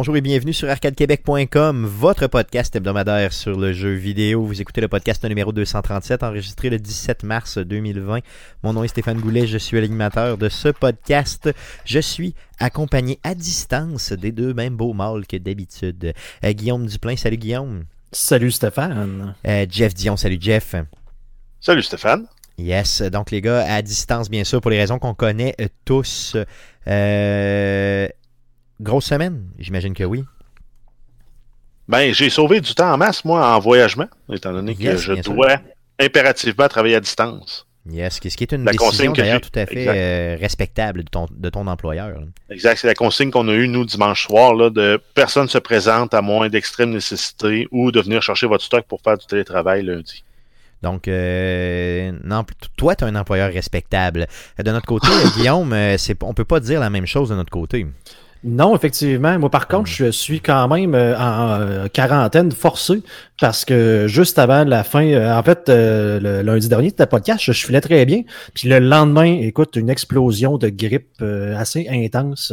Bonjour et bienvenue sur arcadequebec.com, votre podcast hebdomadaire sur le jeu vidéo. Vous écoutez le podcast numéro 237, enregistré le 17 mars 2020. Mon nom est Stéphane Goulet, je suis l'animateur de ce podcast. Je suis accompagné à distance des deux mêmes beaux mâles que d'habitude. Euh, Guillaume Duplain, salut Guillaume. Salut Stéphane. Euh, Jeff Dion, salut Jeff. Salut Stéphane. Yes, donc les gars, à distance bien sûr, pour les raisons qu'on connaît euh, tous. Euh, grosse semaine, j'imagine que oui. Ben, j'ai sauvé du temps en masse, moi, en voyagement, étant donné que je sûr. dois impérativement travailler à distance. Yes, ce qui est une La décision d'ailleurs tout à fait euh, respectable de ton, de ton employeur. Exact, c'est la consigne qu'on a eue, nous, dimanche soir, là, de personne se présente à moins d'extrême nécessité ou de venir chercher votre stock pour faire du télétravail lundi. Donc, euh, non, toi, tu as un employeur respectable. De notre côté, Guillaume, euh, on peut pas dire la même chose de notre côté. Non, effectivement. Moi, par contre, je suis quand même euh, en euh, quarantaine forcée parce que juste avant la fin, euh, en fait, le lundi dernier, c'était podcast, je, filais très bien. Puis le lendemain, écoute, une explosion de grippe assez intense,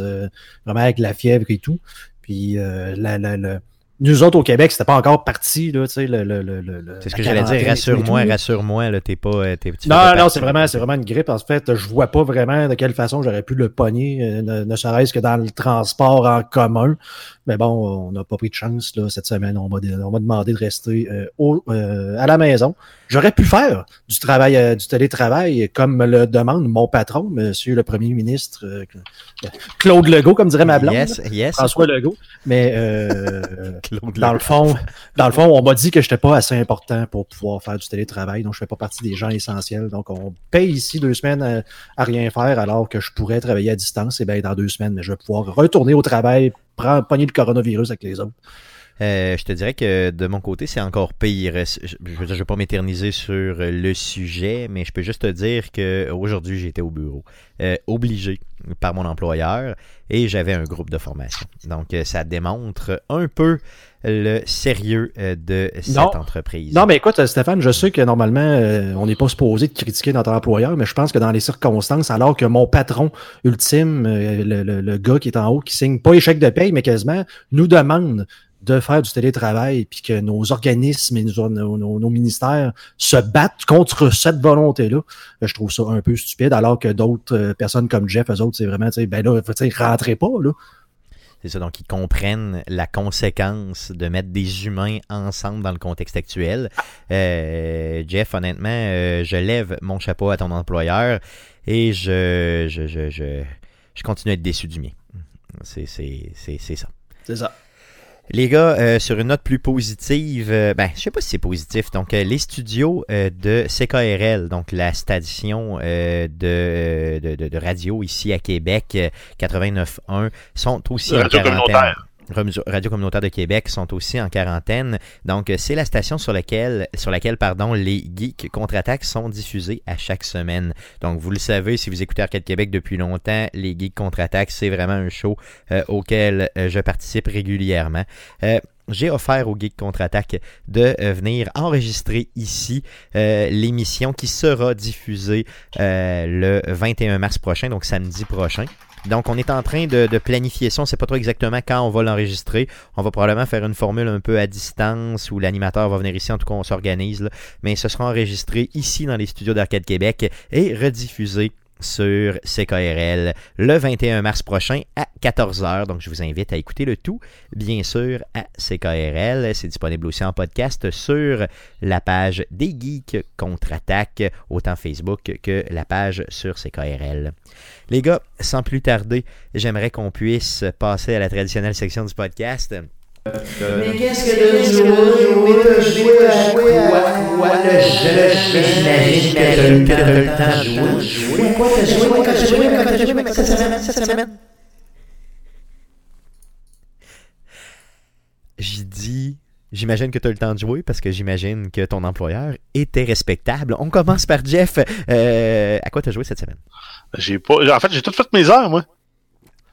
vraiment avec la fièvre et tout. Puis euh, la, la, la- nous autres au Québec, c'était pas encore parti, là, tu sais, le, le, le, le- C'est ce que j'allais dire. Rassure-moi, rassure-moi, là, t'es pas. euh, T'es, tu fais Non, pas non, c'est vraiment, c'est vraiment une grippe. En fait, je vois pas vraiment de quelle façon j'aurais pu le pogner, euh, ne, ne serait-ce que dans le transport en commun. Mais bon, on n'a pas pris de chance là, cette semaine. On m'a de- on m'a demandé de rester euh, au, euh, à la maison. J'aurais pu faire du travail, euh, du télétravail, comme me le demande mon patron, Monsieur le Premier ministre euh, Claude Legault, comme dirait ma blonde. Yes, yes. François Legault. Mais euh, Claude dans le fond, dans le fond, on m'a dit que j'étais pas assez important pour pouvoir faire du télétravail, donc je fais pas partie des gens essentiels. Donc on paye ici deux semaines à, à rien faire alors que je pourrais travailler à distance. Et bien dans deux semaines, je vais pouvoir retourner au travail, prendre, pogner le coronavirus avec les autres. Euh, je te dirais que de mon côté, c'est encore pire. Je je je vais pas m'éterniser sur le sujet, mais je peux juste te dire que aujourd'hui, j'étais au bureau, euh, obligé par mon employeur, et j'avais un groupe de formation. Donc, euh, ça démontre un peu le sérieux euh, de cette Non. entreprise. Non, mais écoute, Stéphane, je sais que normalement, euh, on n'est pas supposé de critiquer notre employeur, mais je pense que dans les circonstances, alors que mon patron ultime, euh, le, le- le gars qui est en haut, qui signe pas échec de paye, mais quasiment, nous demande de faire du télétravail, puis que nos organismes et nos, nos- nos- nos ministères se battent contre cette volonté-là, je trouve ça un peu stupide, alors que d'autres euh, personnes comme Jeff, eux autres, c'est vraiment, tu sais, ben là, tu sais, rentrez pas, là. C'est ça, donc ils comprennent la conséquence de mettre des humains ensemble dans le contexte actuel. Euh, Jeff, honnêtement, euh, je lève mon chapeau à ton employeur et je, je, je, je, je continue à être déçu du mien. C'est ça. C'est ça. Les gars, euh, sur une note plus positive, euh, ben, je sais pas si c'est positif. Donc, euh, les studios euh, de CKRL, donc la station euh, de, de, radio ici à Québec, euh, 89.1, sont aussi en Radio quarantaine. Radio- communautaire de Québec sont aussi en quarantaine. Donc, c'est la station sur laquelle, sur laquelle pardon, les geeks contre-attaques sont diffusés à chaque semaine. Donc, vous le savez, si vous écoutez Arcade Québec depuis longtemps, les geeks contre-attaques, c'est vraiment un show euh, auquel euh, je participe régulièrement. Euh, j'ai offert aux Geeks Contre-Attaque de venir enregistrer ici l'émission qui sera diffusée le 21 mars prochain, donc samedi prochain. Donc, on est en train de, planifier ça. On ne sait pas trop exactement quand on va l'enregistrer. On va probablement faire une formule un peu à distance où l'animateur va venir ici. En tout cas, on s'organise. Mais ce sera enregistré ici dans les studios d'Arcade Québec et rediffusé sur CKRL le 21 mars prochain à 14h. Donc, je vous invite à écouter le tout, bien sûr, à CKRL. C'est disponible aussi en podcast sur la page des Geeks Contre-Attaque, autant Facebook que la page sur CKRL. Les gars, sans plus tarder, j'aimerais qu'on puisse passer à la traditionnelle section du podcast. Mais qu'est-ce que de jouer, de jouer à jouer à quoi? le jeu, j'imagine que t'as eu t'as eu le temps de jouer. Mais quoi t'as joué, quoi t'as joué, quoi t'as joué? Cette semaine, cette semaine? J'ai dit, j'imagine que tu as le temps de jouer parce que j'imagine que ton employeur était respectable. On commence par Jeff. Euh, à quoi tu as joué cette semaine? J'ai pas. En fait, j'ai tout fait mes heures, moi.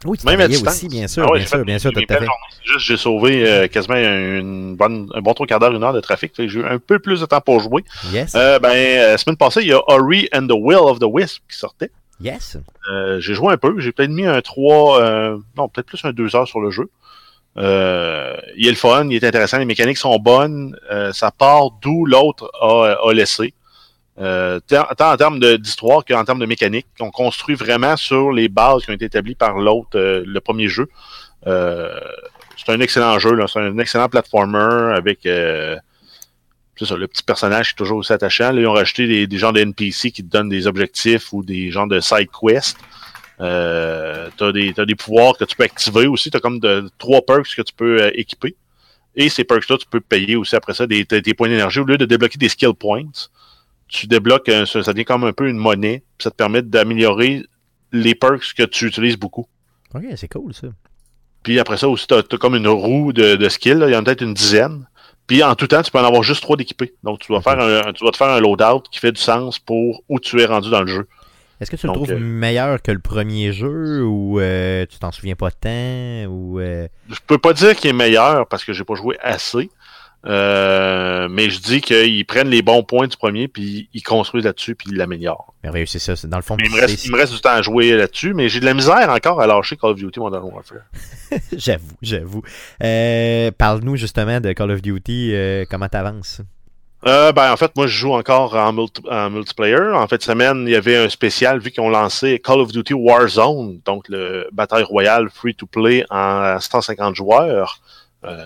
Oui, tu Même à distance. aussi, bien sûr, Ah ouais, bien sûr, bien sûr, fait. Juste, j'ai sauvé euh, quasiment une bonne, un bon trois quarts d'heure, une heure de trafic. J'ai eu un peu plus de temps pour jouer. Yes, Euh, ben, euh, la semaine passée, il y a Ori and the Will of the Wisp qui sortait. yes. Euh, j'ai joué un peu. J'ai peut-être mis un 3, euh, non, peut-être plus un 2 heures sur le jeu. Euh, il est le fun, il est intéressant, les mécaniques sont bonnes. Euh, ça part d'où l'autre a, a laissé. Euh, tant, en termes d'histoire qu'en termes de mécanique. On construit vraiment sur les bases qui ont été établies par l'autre, euh, le premier jeu. Euh, c'est un excellent jeu, c'est un excellent platformer avec euh, ça, le petit personnage qui est toujours aussi attachant. Là, ils ont rajouté des, des de NPC qui te donnent des objectifs ou des genres de side quests. Euh, t'as des, t'as des pouvoirs que tu peux activer aussi. T'as comme trois perks que tu peux euh, équiper. Et ces perks-là, tu peux payer aussi après ça des, des points d'énergie. Au lieu de débloquer des skill points, tu débloques, un- ça, ça devient comme un peu une monnaie. Puis ça te permet d'améliorer les perks que tu utilises beaucoup. Ok, c'est cool ça. Puis après ça aussi, tu as, comme une roue de, de skills. Il y en a peut-être une dizaine. Puis en tout temps, tu peux en avoir juste trois d'équipés. Donc tu dois, Ok. faire un, tu dois te faire un loadout qui fait du sens pour où tu es rendu dans le jeu. Est-ce que tu Donc, le trouves euh, meilleur que le premier jeu ou euh, tu t'en souviens pas tant ou euh, Je peux pas dire qu'il est meilleur parce que j'ai pas joué assez. Euh, mais je dis qu'ils prennent les bons points du premier, puis ils construisent là-dessus, puis ils l'améliorent. merveilleux, c'est ça. c'est- Dans le fond, il me, reste, il me reste du temps à jouer là-dessus, mais j'ai de la misère encore à lâcher Call of Duty Modern Warfare. j'avoue, j'avoue. Euh, Parle-nous justement de Call of Duty, euh, comment t'avances? Euh, ben, en fait, moi, je joue encore en, multi- en multiplayer. En fait, semaine, il y avait un spécial, vu qu'ils ont lancé Call of Duty Warzone, donc le bataille royale free-to-play en 150 joueurs. Euh,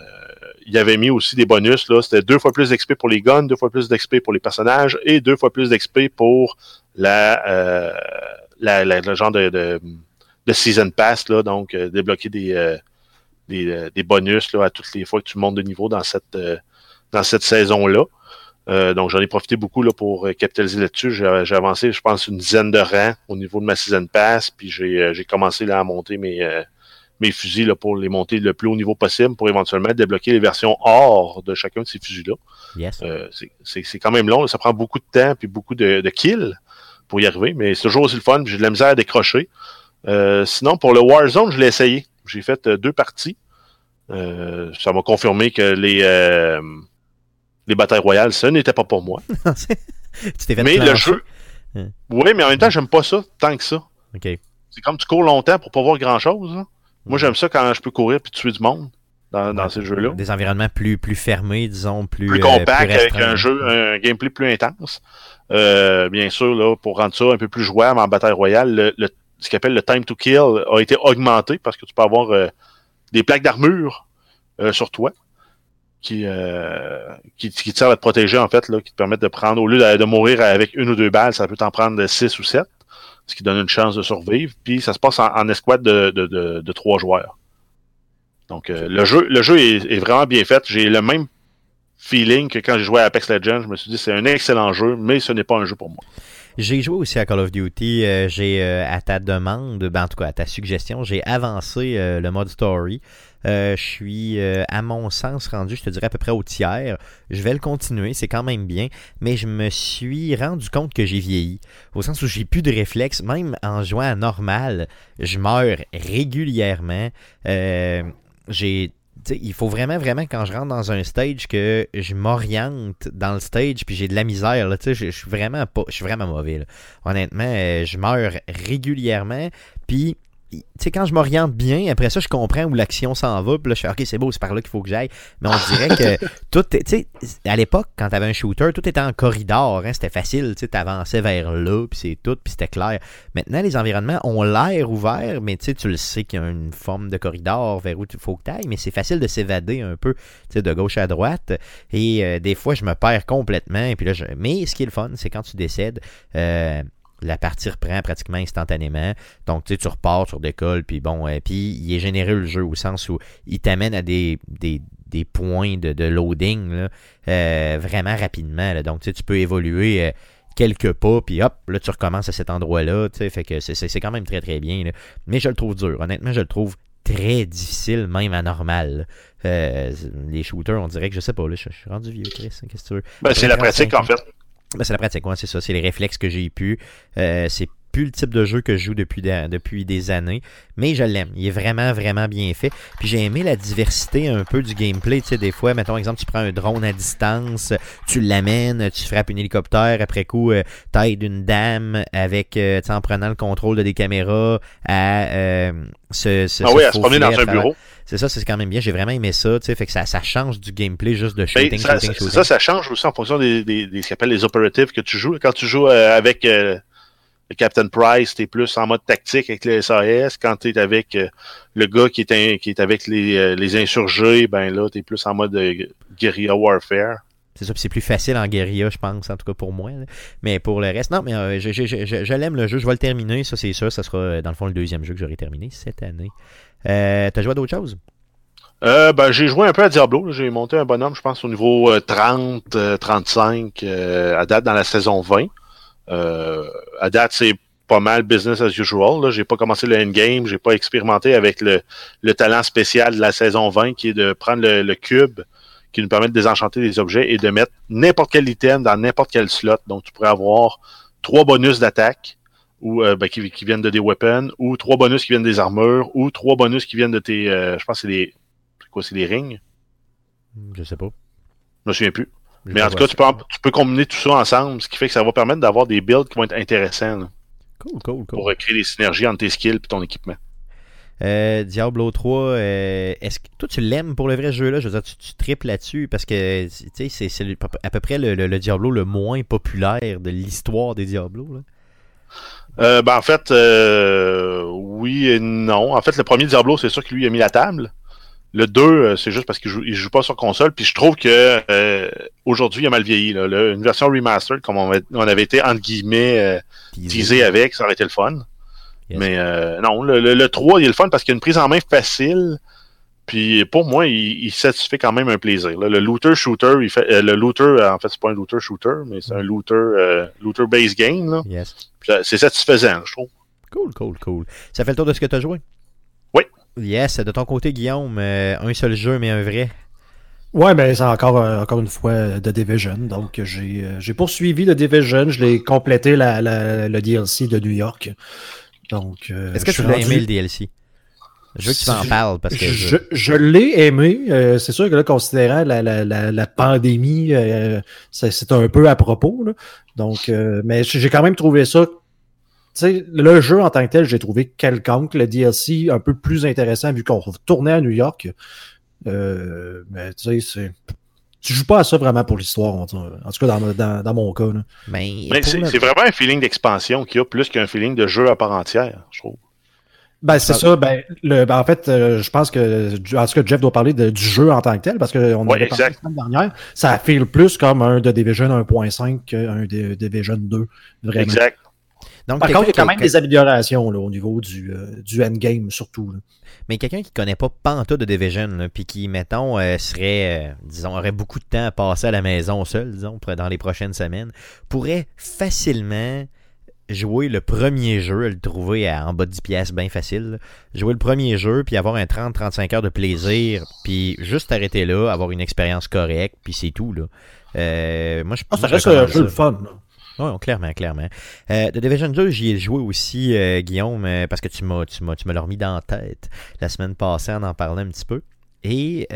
il avait mis aussi des bonus, là. C'était deux fois plus d'XP pour les guns, deux fois plus d'XP pour les personnages et deux fois plus d'XP pour la, euh, la, le genre de, de, de Season Pass, là. Donc, euh, débloquer des, euh, des, euh, des bonus, là, à toutes les fois que tu montes de niveau dans cette, dans cette saison-là. Donc, j'en ai profité beaucoup là, pour capitaliser là-dessus. J'ai avancé, je pense, une dizaine de rangs au niveau de ma season pass. Puis j'ai j'ai commencé là, à monter mes, mes fusils là, pour les monter le plus haut niveau possible pour éventuellement débloquer les versions or de chacun de ces fusils-là. Yes. Euh, c'est- quand même long. Ça prend beaucoup de temps puis beaucoup de, de kills pour y arriver. Mais c'est toujours aussi le fun. J'ai de la misère à décrocher. Euh, sinon, pour le Warzone, je l'ai essayé. J'ai fait euh, deux parties. Euh, ça m'a confirmé que les, euh, les batailles royales, ce n'était pas pour moi. tu t'es fait Mais le jeu. Hein. Oui, mais en même temps, j'aime pas ça tant que ça. C'est comme tu cours longtemps pour pas voir grand chose. Moi, j'aime ça quand je peux courir puis tuer du monde dans, dans ces jeux-là. Des environnements plus, plus fermés, disons, plus. Plus euh, compact, plus avec un jeu, un gameplay plus intense. Euh, bien sûr, là, pour rendre ça un peu plus jouable en bataille royale, le, le- ce qu'on appelle le time to kill a été augmenté parce que tu peux avoir euh, des plaques d'armure euh, sur toi qui, euh, qui, qui te servent à te protéger, en fait, là, qui te permettent de prendre, au lieu de, de mourir avec une ou deux balles, ça peut t'en prendre six ou sept, ce qui donne une chance de survivre. Puis ça se passe en, escouade de, trois joueurs. Donc euh, le jeu, est vraiment bien fait. J'ai le même feeling que quand j'ai joué à Apex Legends. Je me suis dit c'est un excellent jeu, mais ce n'est pas un jeu pour moi. J'ai joué aussi à Call of Duty. euh, j'ai, euh, à ta demande, ben, en tout cas à ta suggestion, j'ai avancé euh, le mode story. Euh, je suis, euh, à mon sens, rendu, je te dirais, à peu près au tiers. Je vais le continuer, c'est quand même bien, mais je me suis rendu compte que j'ai vieilli. Au sens où j'ai plus de réflexes, même en jouant à normal, je meurs régulièrement. Euh, j'ai il faut vraiment, vraiment, quand je rentre dans un stage, que je m'oriente dans le stage, puis j'ai de la misère. Je, suis vraiment pas, vraiment mauvais. Honnêtement, euh, je meurs régulièrement. Puis, tu sais, quand je m'oriente bien, après ça, je comprends où l'action s'en va. Puis là, je fais, OK, c'est beau, c'est par là qu'il faut que j'aille. Mais on dirait que tout, est- tu sais, à l'époque, quand t'avais un shooter, tout était en corridor. Hein, c'était facile, tu sais, t'avançais vers là, puis c'est tout, puis c'était clair. Maintenant, les environnements ont l'air ouverts, mais tu sais, tu le sais qu'il y a une forme de corridor vers où il faut que tu ailles, mais c'est facile de s'évader un peu, tu sais, de gauche à droite. Et euh, des fois, je me perds complètement. Et puis là, je... Mais ce qui est le fun, c'est quand tu décèdes, euh, la partie reprend pratiquement instantanément. Donc, tu sais, tu repars, tu redécolles, puis bon, euh, puis il est généreux le jeu au sens où il t'amène à des, des, des points de, de loading là, euh, vraiment rapidement. là. Donc, tu sais, tu peux évoluer euh, quelques pas, puis hop, là, tu recommences à cet endroit-là. Tu sais, fait que c'est- quand même très, très bien. là. Mais je le trouve dur. Honnêtement, je le trouve très difficile, même à normal. là. Euh, les shooters, on dirait que je sais pas, là, je, je suis rendu vieux, Chris. Qu'est-ce que tu veux? Ben, c'est la pratique 35 en fait. Ben, c'est la pratique, ouais, c'est ça. C'est les réflexes que j'ai pu. Euh, c'est plus le type de jeu que je joue depuis, des- depuis des années, mais je l'aime. Il est vraiment, vraiment bien fait. Puis j'ai aimé la diversité un peu du gameplay. Tu sais, des fois, mettons, exemple, tu prends un drone à distance, tu l'amènes, tu frappes un hélicoptère, après coup, euh, t'aides une dame avec, euh, tu sais, en prenant le contrôle de des caméras à euh, se, se, Ah oui, à se promener dans un bureau. C'est ça, c'est quand même bien. J'ai vraiment aimé ça, tu sais, fait que ça, ça change du gameplay juste de Ben, shooting, ça, shooting, ça, shooting. ça, ça change aussi en fonction des, des, des ce qu'on appelle les operatives que tu joues. Quand tu joues euh, avec le Captain Price, t'es plus en mode tactique avec les SAS. Quand t'es avec euh, le gars qui est, un- qui est avec les, euh, les insurgés, ben là, t'es plus en mode euh, guerrilla warfare. C'est ça, puis c'est plus facile en guérilla, je pense, en tout cas pour moi. là. Mais pour le reste, non, mais euh, je, je, je, je- je l'aime le jeu, je vais le terminer, ça c'est sûr, ça sera euh, dans le fond le deuxième jeu que j'aurai terminé cette année. Euh, T'as joué à d'autres choses? Euh, ben, j'ai joué un peu à Diablo. J'ai monté un bonhomme, je pense, au niveau euh, 30, euh, 35, euh, à date dans la saison 20. Euh, à date, c'est pas mal business as usual. J'ai pas commencé le endgame, j'ai pas expérimenté avec le, le talent spécial de la saison 20 qui est de prendre le, le cube qui nous permet de désenchanter des objets et de mettre n'importe quel item dans n'importe quel slot. Donc, tu pourrais avoir trois bonus d'attaque ou euh, ben, qui, qui viennent de des weapons, ou trois bonus qui viennent des armures, ou trois bonus qui viennent de tes, euh, je pense que c'est des, c'est quoi, c'est des rings? Je sais pas. Je me souviens plus. Mais en tout cas, tu peux, en- tu peux combiner tout ça ensemble, ce qui fait que ça va permettre d'avoir des builds qui vont être intéressants là. Cool, cool, cool. pour créer des synergies entre tes skills et ton équipement. Euh, Diablo 3, euh, est-ce que toi tu l'aimes pour le vrai jeu là Je veux dire, tu, tu triples là-dessus parce que tu sais, c'est c'est à peu près le, le- le Diablo le moins populaire de l'histoire des Diablos. Là. Euh, ben, en fait, oui et non. En fait, le premier Diablo, c'est sûr que lui a mis la table. Le 2, euh, c'est juste parce qu'il joue, il joue pas sur console. Puis je trouve que euh, aujourd'hui, il a mal vieilli. Là. Le- une version remastered, comme on, avait- on avait été entre guillemets euh, Teasé. avec, ça aurait été le fun. Yes. Mais euh, non, le, le, le 3, il est le fun parce qu'il y a une prise en main facile. Puis pour moi, il, il satisfait quand même un plaisir. là. Le looter shooter, il fait euh, le looter, euh, en fait, c'est pas un looter shooter, mais c'est un looter euh, looter base game. Là. Yes. Puis, C'est satisfaisant, je trouve. Cool, cool, cool. Ça fait le tour de ce que tu as joué? Oui. Yes, de ton côté, Guillaume, euh, un seul jeu, mais un vrai. Ouais, ben c'est encore, euh, encore une fois euh, The Division. Donc j'ai j'ai poursuivi The Division, je l'ai complété la, la- le DLC de New York. Donc Est-ce que tu l'as rendu- aimé le DLC? Je veux que tu m'en Je- parles parce que. Je, je l'ai aimé. euh, c'est sûr que là, considérant la, la, la, la pandémie, euh, c'est un peu à propos. là. Donc, euh, mais j'ai quand même trouvé ça. Tu sais, le jeu en tant que tel, j'ai trouvé quelconque. Le DLC un peu plus intéressant vu qu'on tournait à New York. Euh, mais tu sais, c'est. Tu joues pas à ça vraiment pour l'histoire, en tout cas dans, dans, dans mon cas. là. Mais, c'est vraiment un feeling d'expansion qu'il y a plus qu'un feeling de jeu à part entière, je trouve. Ben, c'est ça. Ben, le, ben, en fait, euh, je pense que, en tout cas, Jeff doit parler de- du jeu en tant que tel, parce qu'on Ouais, avait parlé la semaine dernière. Ça file plus comme un de Division 1.5 qu'un de Division 2. Vraiment. Exact. Donc, Par contre, il y a quand même des améliorations là, au niveau du, euh, du endgame, surtout. là. Mais quelqu'un qui connaît pas pantoute de Division, puis qui, mettons, euh, serait, euh, disons, aurait beaucoup de temps à passer à la maison seul, disons, dans les prochaines semaines, pourrait facilement jouer le premier jeu, le trouver à- en bas de 10 pièces bien facile, là. jouer le premier jeu, puis avoir un 30-35 heures de plaisir, puis juste arrêter là, avoir une expérience correcte, puis c'est tout, là. Moi, je Ah, ça moi, reste un jeu le ça. fun. là. Oui, clairement, clairement. Euh, The Division 2, j'y ai joué aussi, euh, Guillaume, euh, parce que tu m'as, tu m'as, l'as remis dans la tête la semaine passée en en parlant un petit peu. Et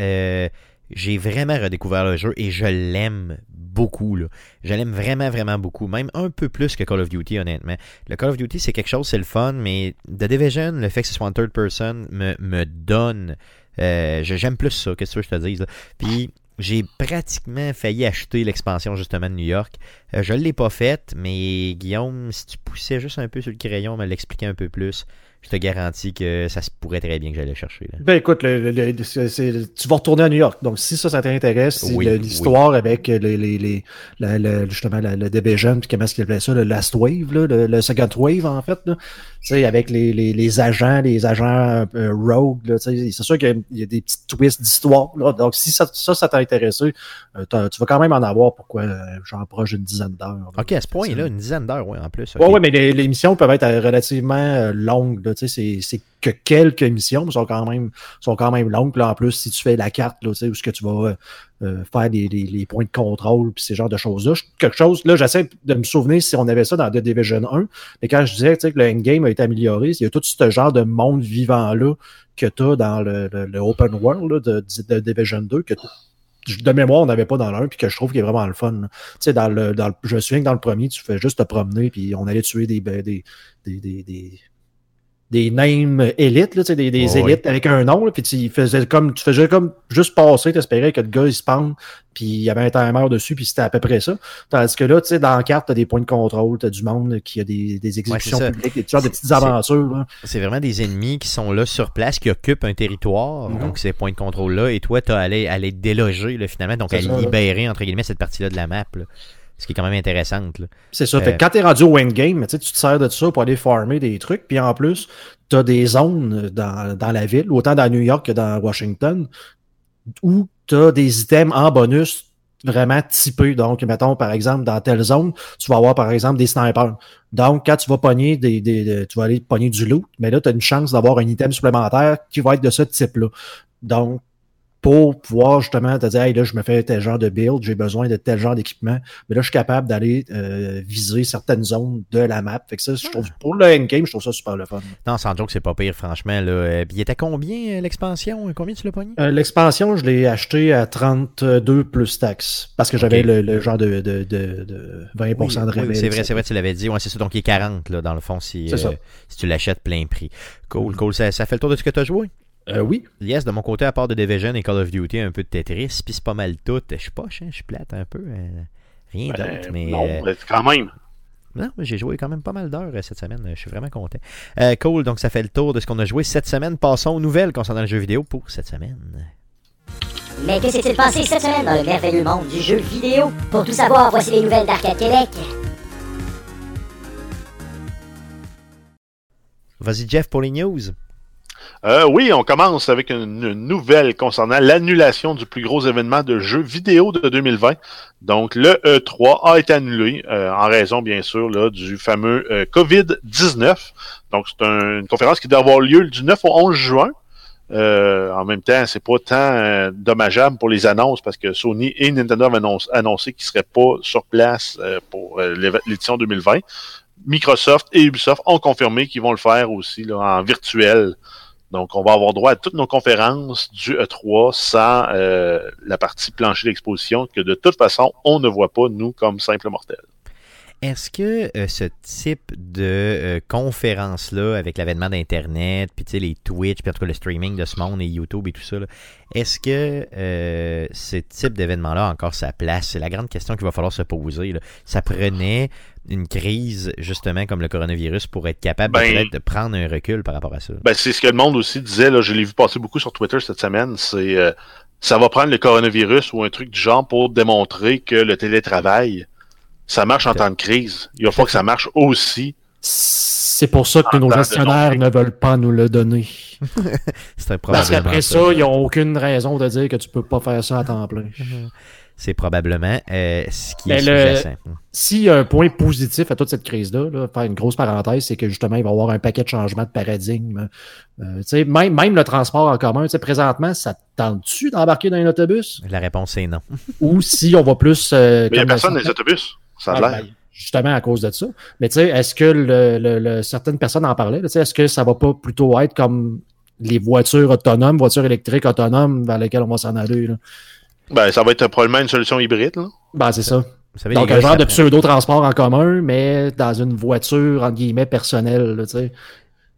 j'ai vraiment redécouvert le jeu et je l'aime beaucoup. Là. Je l'aime vraiment, vraiment beaucoup. Même un peu plus que Call of Duty, honnêtement. Le Call of Duty, c'est quelque chose, c'est le fun, mais The Division, le fait que ce soit en third person, me, donne. euh, j'aime plus ça, qu'est-ce que je te dise. Puis j'ai pratiquement failli acheter l'expansion justement de New York. Euh, je ne l'ai pas faite, mais Guillaume, si tu poussais juste un peu sur le crayon, me l'expliquer un peu plus, je te garantis que ça se pourrait très bien que j'allais chercher. Là. Ben écoute, le- le- tu vas retourner à New York. Donc, si ça, ça t'intéresse, Oui, le- l'histoire avec les, les, les, la- la- justement la, le Division, puis comment est-ce qu'il appelait ça, le Last Wave, là, le, le Second Wave, en fait. Là. Tu sais, avec les, agents, les agents euh, rogue, c'est sûr qu'il y a- il y a des petits twists d'histoire. Donc, si ça, ça, ça t'a intéressé, euh, tu vas quand même en avoir pourquoi euh, genre proche d'une dizaine d'heures. Ok, à ce point-là, une dizaine d'heures, ouais, en plus. Ouais, ok. ouais, mais les, les missions peuvent être euh, relativement euh, longues. là. là, tu sais, c'est- c'est que quelques missions, mais sont quand même, sont quand même longues. Là, en plus, si tu fais la carte, là, tu sais, où est-ce que tu vas euh, faire des, des- les points de contrôle, puis ces genres de choses-là. Quelque chose, là, j'essaie de me souvenir si on avait ça dans The Division 1, mais quand je disais tu sais, que le endgame a été amélioré, il y a tout ce genre de monde vivant-là que tu as dans le, le- le open world là, de, de Division 2, que de mémoire, on n'avait pas dans l'un, puis que je trouve qu'il est vraiment le fun. Tu sais, dans le, dans je me souviens que dans le premier, tu fais juste te promener, puis on allait tuer des, ben, des, des, des, des, des names élites, là, des, des élites avec un nom, là, puis tu faisais comme, tu faisais comme juste passer, t'espérais que le gars il spawn, puis il y avait un timer dessus, puis c'était à peu près ça. Tandis que là, tu sais, dans la carte, t'as des points de contrôle, t'as du monde qui a des, des exécutions publiques, des genres de C'est- petites aventures. C'est vraiment des ennemis qui sont là sur place, qui occupent un territoire, Mhm. donc ces points de contrôle-là, et toi, tu as à les, à les déloger, là, finalement, donc à libérer, entre guillemets, cette partie-là de la map. là. Ce qui est quand même intéressante. là. C'est ça. Euh, Fait que quand t'es rendu au endgame, tu te sers de ça pour aller farmer des trucs. Puis en plus, t'as des zones dans, dans la ville, autant dans New York que dans Washington, où t'as des items en bonus vraiment typés. Donc, mettons, par exemple, dans telle zone, tu vas avoir, par exemple, des snipers. Donc, quand tu vas pogner des, des, des- tu vas aller pogner du loot, mais là, tu as une chance d'avoir un item supplémentaire qui va être de ce type-là. Donc, pour pouvoir justement te dire, hey, là, je me fais tel genre de build, j'ai besoin de tel genre d'équipement, mais là, je suis capable d'aller euh, viser certaines zones de la map. Fait que ça, je trouve, pour le endgame, je trouve ça super le fun. Non, sans joke, c'est pas pire, franchement. Là. Euh, puis il était combien euh, l'expansion? Combien tu l'as pogné? Euh, L'expansion, je l'ai acheté à 32 plus taxes parce que j'avais le, le genre de, de, de, de 20% Oui, de oui, rabais. C'est vrai, c'est vrai, tu l'avais dit. Ouais, c'est ça. Donc, il est 40, là, dans le fond, si, euh, si tu l'achètes plein prix. Cool, cool. Ça, ça fait le tour de ce que tu as joué? Euh, oui. Yes, de mon côté, à part de Division et Call of Duty, un peu de Tetris, puis c'est pas mal tout. Je suis poche, hein, je suis plate un peu. euh, rien Ben, d'autre, mais. non, euh, mais quand même. Non, mais j'ai joué quand même pas mal d'heures cette semaine. Je suis vraiment content. Euh, cool, donc ça fait le tour de ce qu'on a joué cette semaine. Passons aux nouvelles concernant le jeu vidéo pour cette semaine. Mais que s'est-il passé cette semaine dans le merveilleux monde du jeu vidéo? Pour tout savoir, voici les nouvelles d'Arcade Québec. Vas-y, Jeff, pour les news. Euh, oui, on commence avec une, nouvelle concernant l'annulation du plus gros événement de jeux vidéo de 2020. Donc, le E3 a été annulé euh, en raison, bien sûr, là, du fameux euh, COVID-19. Donc, c'est un- une conférence qui doit avoir lieu du 9 au 11 juin. En même temps, c'est pas tant dommageable pour les annonces parce que Sony et Nintendo avaient annoncé, annoncé qu'ils seraient pas sur place pour l'édition 2020. Microsoft et Ubisoft ont confirmé qu'ils vont le faire aussi en virtuel. Donc, on va avoir droit à toutes nos conférences du E3 sans euh, la partie plancher d'exposition que de toute façon, on ne voit pas, nous, comme simples mortels. Est-ce que euh, ce type de euh, conférence-là, avec l'avènement d'Internet, puis tu sais, les Twitch, puis en tout cas le streaming de ce monde et YouTube et tout ça, est-ce que euh, ce type d'événement-là a encore sa place? C'est la grande question qu'il va falloir se poser. là. Ça prenait une crise, justement, comme le coronavirus, pour être capable Ben- de prendre un recul par rapport à ça? Ben, c'est ce que le monde aussi disait, là, je l'ai vu passer beaucoup sur Twitter cette semaine, c'est ça va prendre le coronavirus ou un truc du genre pour démontrer que le télétravail, ça marche en temps de crise. Il va falloir que ça marche aussi. C'est pour ça que nos gestionnaires ne veulent pas nous le donner. C'est Parce qu'après ça, ils n'ont aucune raison de dire que tu peux pas faire ça à temps plein. C'est probablement euh, ce qui Mais est le-. S'il y a un point positif à toute cette crise-là, là, faire une grosse parenthèse, c'est que justement, il va y avoir un paquet de changements de paradigme. Euh, tu sais, même, même le transport en commun, tu sais, présentement, ça te tente-tu d'embarquer dans un autobus? La réponse est non. Ou si on va plus... euh, Mais il n'y a personne dans les autobus. Ça a Ah, l'air. ben, justement à cause de ça. Mais tu sais, est-ce que le, le- le- certaines personnes en parlaient? là, tu sais, Est-ce que ça va pas plutôt être comme les voitures autonomes, voitures électriques autonomes vers lesquelles on va s'en aller? Là? Ben, ça va être probablement une solution hybride. Là. Ben, c'est ça. Savez, Donc, un genre de pseudo-transport en commun, mais dans une voiture, entre guillemets, personnelle. là.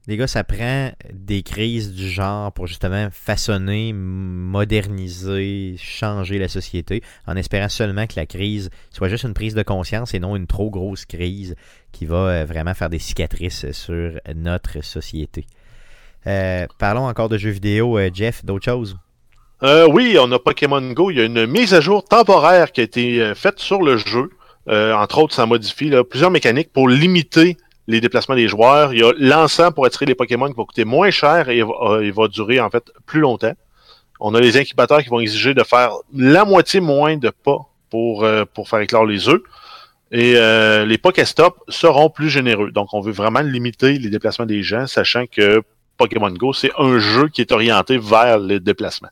Les gars, ça prend des crises du genre pour justement façonner, moderniser, changer la société, en espérant seulement que la crise soit juste une prise de conscience et non une trop grosse crise qui va euh, vraiment faire des cicatrices sur notre société. Euh, parlons encore de jeux vidéo, euh, Jeff, d'autres choses? Euh, oui, on a Pokémon Go. Il y a une mise à jour temporaire qui a été euh, faite sur le jeu. Euh, entre autres, ça modifie plusieurs mécaniques pour limiter les déplacements des joueurs. Il y a l'encens pour attirer les Pokémon qui va coûter moins cher et il va, euh, il va durer en fait plus longtemps. On a les incubateurs qui vont exiger de faire la moitié moins de pas pour, euh, pour faire éclore les œufs. Et euh, les Pokéstop seront plus généreux. Donc, on veut vraiment limiter les déplacements des gens, sachant que Pokémon Go, c'est un jeu qui est orienté vers les déplacements.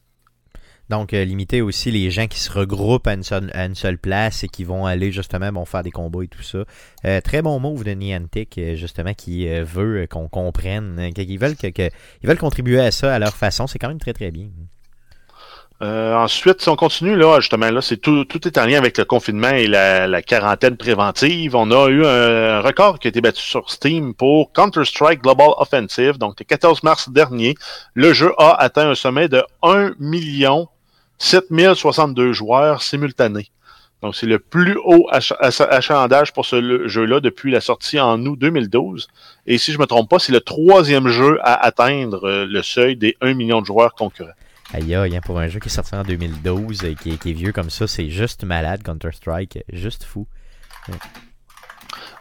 Donc, euh, limiter aussi les gens qui se regroupent à une, seule, place et qui vont aller justement bon, faire des combats et tout ça. Euh, très bon move de Niantic, euh, justement, qui euh, veut qu'on comprenne, qu'ils veulent, que, ils veulent contribuer à ça à leur façon. C'est quand même très très bien. Euh, ensuite, si on continue, là, justement, là, c'est tout, tout est en lien avec le confinement et la, la quarantaine préventive. On a eu un record qui a été battu sur Steam pour Counter-Strike Global Offensive. Donc, le 14 mars dernier, le jeu a atteint un sommet de 1 million 7062 joueurs simultanés. Donc, c'est le plus haut ach- ach- achalandage pour ce jeu-là depuis la sortie en août 2012. Et si je me trompe pas, c'est le troisième jeu à atteindre euh, le seuil des 1 million de joueurs concurrents. Aïe aïe, hein, pour un jeu qui est sorti en 2012 et qui, est- qui est vieux comme ça, c'est juste malade, Counter-Strike. Juste fou.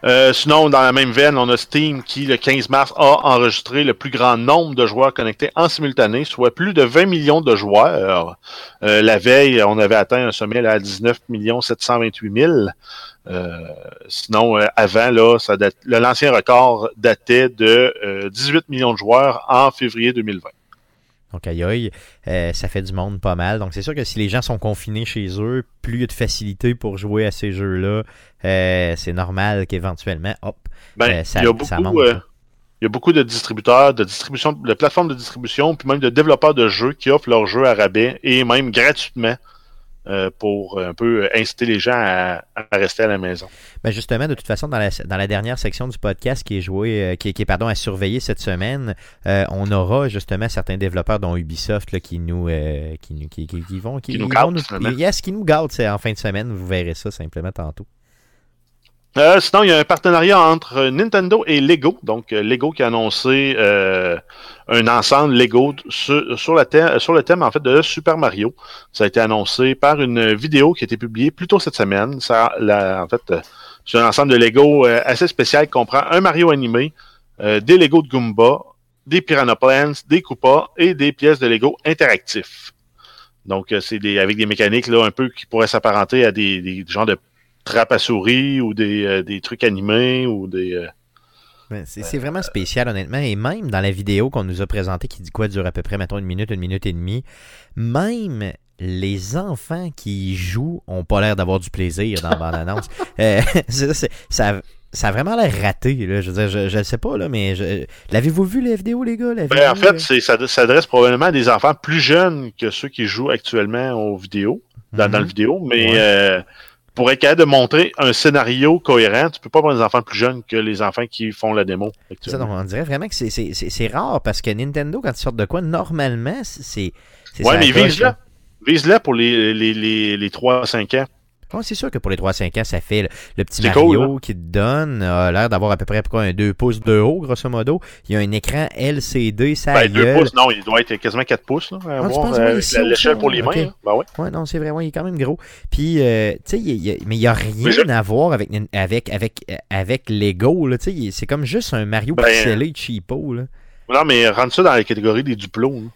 Euh, sinon, dans la même veine, on a Steam qui, le 15 mars, a enregistré le plus grand nombre de joueurs connectés en simultané, soit plus de 20 millions de joueurs. Euh, la veille, on avait atteint un sommet là, à 19 728 000. Euh, sinon, euh, avant, là, ça date- l'ancien record datait de euh, 18 millions de joueurs en février 2020. Donc aïe aïe, euh, ça fait du monde pas mal. Donc c'est sûr que si les gens sont confinés chez eux, plus il y a de facilité pour jouer à ces jeux-là, euh, c'est normal qu'éventuellement, hop, Ben, Euh, ça- il, y a ça beaucoup, monte, il y a beaucoup de distributeurs, de distribution, de plateformes de distribution, puis même de développeurs de jeux qui offrent leurs jeux à rabais et même gratuitement euh, pour un peu inciter les gens à, à rester à la maison. Ben justement, de toute façon, dans la, dans la dernière section du podcast qui est joué, euh, qui, est- qui est pardon, à surveiller cette semaine, euh, on aura justement certains développeurs dont Ubisoft là, qui nous euh, qui, nous- qui, qui, vont qui, Qui nous gâtent, yes, qui nous en fin de semaine. Vous verrez ça simplement tantôt. Euh, sinon, il y a un partenariat entre Nintendo et Lego. Donc, euh, Lego qui a annoncé euh, un ensemble Lego sur, thème, sur le thème en fait de Super Mario. Ça a été annoncé par une vidéo qui a été publiée plus tôt cette semaine. Ça, en fait, euh, c'est un ensemble de Lego euh, assez spécial qui comprend un Mario animé, des Lego de Goomba, des Piranha Plants, des Koopas et des pièces de Lego interactifs. Donc, c'est des, avec des mécaniques là un peu qui pourraient s'apparenter à des, des genres de trappe à souris ou des, euh, des trucs animés ou des. euh, Ben, C'est vraiment spécial, honnêtement. Et même dans la vidéo qu'on nous a présentée, qui dit quoi, dure à peu près, mettons, une minute, une minute et demie, même les enfants qui y jouent ont pas l'air d'avoir du plaisir dans la bande-annonce. Euh, ça, ça a vraiment l'air raté. Là. Je veux dire, je, sais pas, là, mais je- l'avez-vous vu la vidéo, les gars? Ben, en fait, c'est, ça s'adresse probablement à des enfants plus jeunes que ceux qui jouent actuellement aux vidéos, dans, dans le vidéo, mais. Ouais. euh, pour être capable de montrer un scénario cohérent, tu peux pas prendre des enfants plus jeunes que les enfants qui font la démo. Ça, donc, on dirait vraiment que c'est- c'est c'est- c'est rare parce que Nintendo, quand ils sortent de quoi, normalement, c'est. c'est ouais, mais là. Vise-le pour les, les, les, les 3-5 ans. C'est sûr que pour les 3-5 ans, ça fait le, le petit Mario cool, hein? qui te donne a l'air d'avoir à peu près un 2 pouces de haut, grosso modo. Il y a un écran LCD, ça Ben, 2 gueule. pouces, non, il doit être quasiment 4 pouces, là, à Ah, voir, penses, euh, l'échelle pour les mains. Ok. hein? Ben ouais. Ouais, non, c'est vrai, ouais, il est quand même gros. Puis, euh, tu sais, mais il n'y a rien je- à voir avec, avec, avec, avec Lego. C'est comme juste un Mario Ben, pixelé cheapo. Là. Non, mais rentre ça dans la catégorie des duplos. là.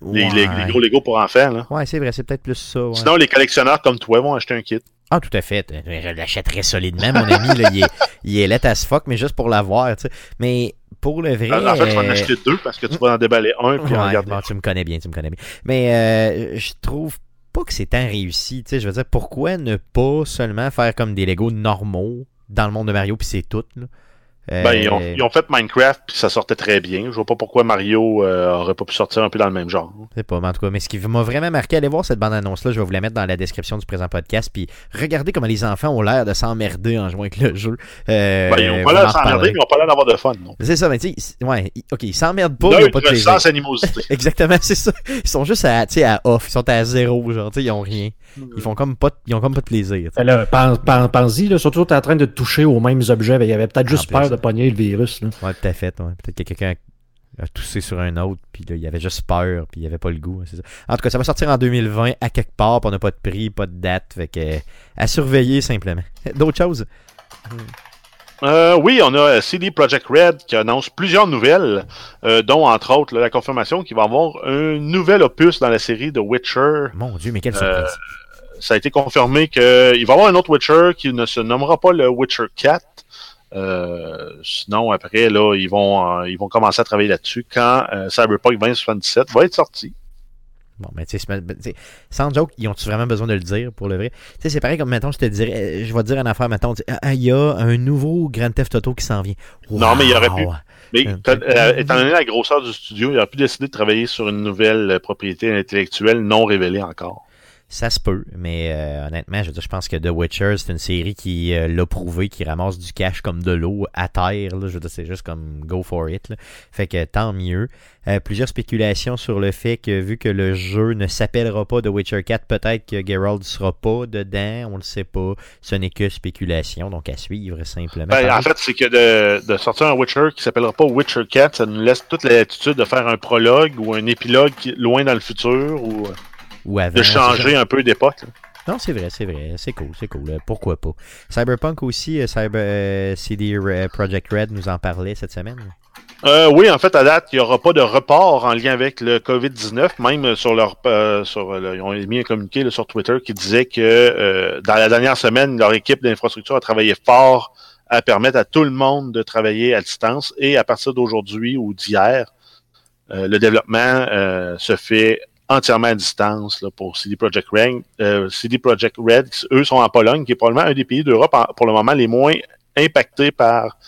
Les, Ouais, les- les gros Lego pour enfants. Là. Ouais, c'est vrai, c'est peut-être plus ça. ouais. Sinon, les collectionneurs comme toi vont acheter un kit. Ah, tout à fait. Je l'achèterais solidement, mon ami. Là, il, est, il est laid as fuck, mais juste pour l'avoir. tu sais. Mais pour le vrai. En fait, tu vas en euh, acheter deux parce que tu vas en déballer un puis en Ouais, garder bon, tu me connais bien, tu me connais bien. Mais euh, je trouve pas que c'est tant réussi. Tu sais, je veux dire, pourquoi ne pas seulement faire comme des Lego normaux dans le monde de Mario puis c'est tout là? Euh, Ben, ils ont, ils ont fait Minecraft puis ça sortait très bien. Je vois pas pourquoi Mario euh, aurait pas pu sortir un peu dans le même genre. Je sais pas, mais en tout cas, mais ce qui m'a vraiment marqué, allez voir cette bande-annonce-là, je vais vous la mettre dans la description du présent podcast, puis regardez comment les enfants ont l'air de s'emmerder en jouant avec le jeu. Euh, Ben, ils ont pas l'air de s'emmerder, ils ont pas l'air d'avoir de fun. Non. C'est ça, mais tu sais, ils- ouais, ils- ok, ils s'emmerdent pas, ils ont pas de plaisir. animosité. Exactement, c'est ça. Ils sont juste à, tu sais, à off, ils sont à zéro, genre, tu sais, ils ont rien. Ils font comme pas, de- ils ont comme pas de plaisir. Ben là, pense- pense- Pense-y, là, surtout tu es en train de toucher aux mêmes objets. ben, Il y avait peut-être juste peur de pogner le virus. Là. Ouais, tout à fait. ouais. Peut-être que quelqu'un a toussé sur un autre, puis là, il avait juste peur, puis il avait pas le goût. c'est ça. En tout cas, ça va sortir en 2020 à quelque part, puis on n'a pas de prix, pas de date, fait que à surveiller simplement. D'autres choses? Euh, oui, on a euh, CD Projekt Red qui annonce plusieurs nouvelles, euh, dont entre autres là, la confirmation qu'il va y avoir un nouvel opus dans la série de Witcher. Mon Dieu, mais quelle Euh, surprise. ça a été confirmé qu'il va y avoir un autre Witcher qui ne se nommera pas le Witcher 4. Euh, sinon, après, là, ils vont, euh, ils vont commencer à travailler là-dessus quand euh, Cyberpunk 2077 va être sorti. Bon, mais tu sais, sans joke, ils ont-tu vraiment besoin de le dire pour le vrai? Tu sais, c'est pareil comme, mettons, je te dirais, euh, je vais te dire une affaire, mettons, ah, il y a un nouveau Grand Theft Auto qui s'en vient. Non, mais il y aurait pu. Mais étant donné la grosseur du studio, il aurait pu décider de travailler sur une nouvelle propriété intellectuelle non révélée encore. Ça se peut, mais euh, honnêtement, je veux dire, je pense que The Witcher, c'est une série qui euh, l'a prouvé, qui ramasse du cash comme de l'eau à terre. Là, je c'est juste comme go for it. là. Fait que tant mieux. Euh, plusieurs spéculations sur le fait que vu que le jeu ne s'appellera pas The Witcher 4, peut-être que Geralt ne sera pas dedans, on ne sait pas. Ce n'est que spéculation, donc à suivre simplement. Ben, en fait, c'est que de, de sortir un Witcher qui s'appellera pas Witcher 4, ça nous laisse toute l'attitude de faire un prologue ou un épilogue loin dans le futur ou euh, ou avant, de changer un peu d'époque. Non, c'est vrai, c'est vrai. C'est cool, c'est cool. Euh, Pourquoi pas? Cyberpunk aussi, euh, Cyber, euh, CD Projekt Red nous en parlait cette semaine. Euh, oui, en fait, à date, il n'y aura pas de report en lien avec le COVID-19. Même sur leur, euh, sur, ils ont émis un communiqué là, sur Twitter qui disait que euh, dans la dernière semaine, leur équipe d'infrastructure a travaillé fort à permettre à tout le monde de travailler à distance. Et à partir d'aujourd'hui ou d'hier, le développement se fait entièrement à distance là, pour CD Projekt Red. Euh, CD Projekt Red, eux sont en Pologne, qui est probablement un des pays d'Europe pour le moment les moins impactés par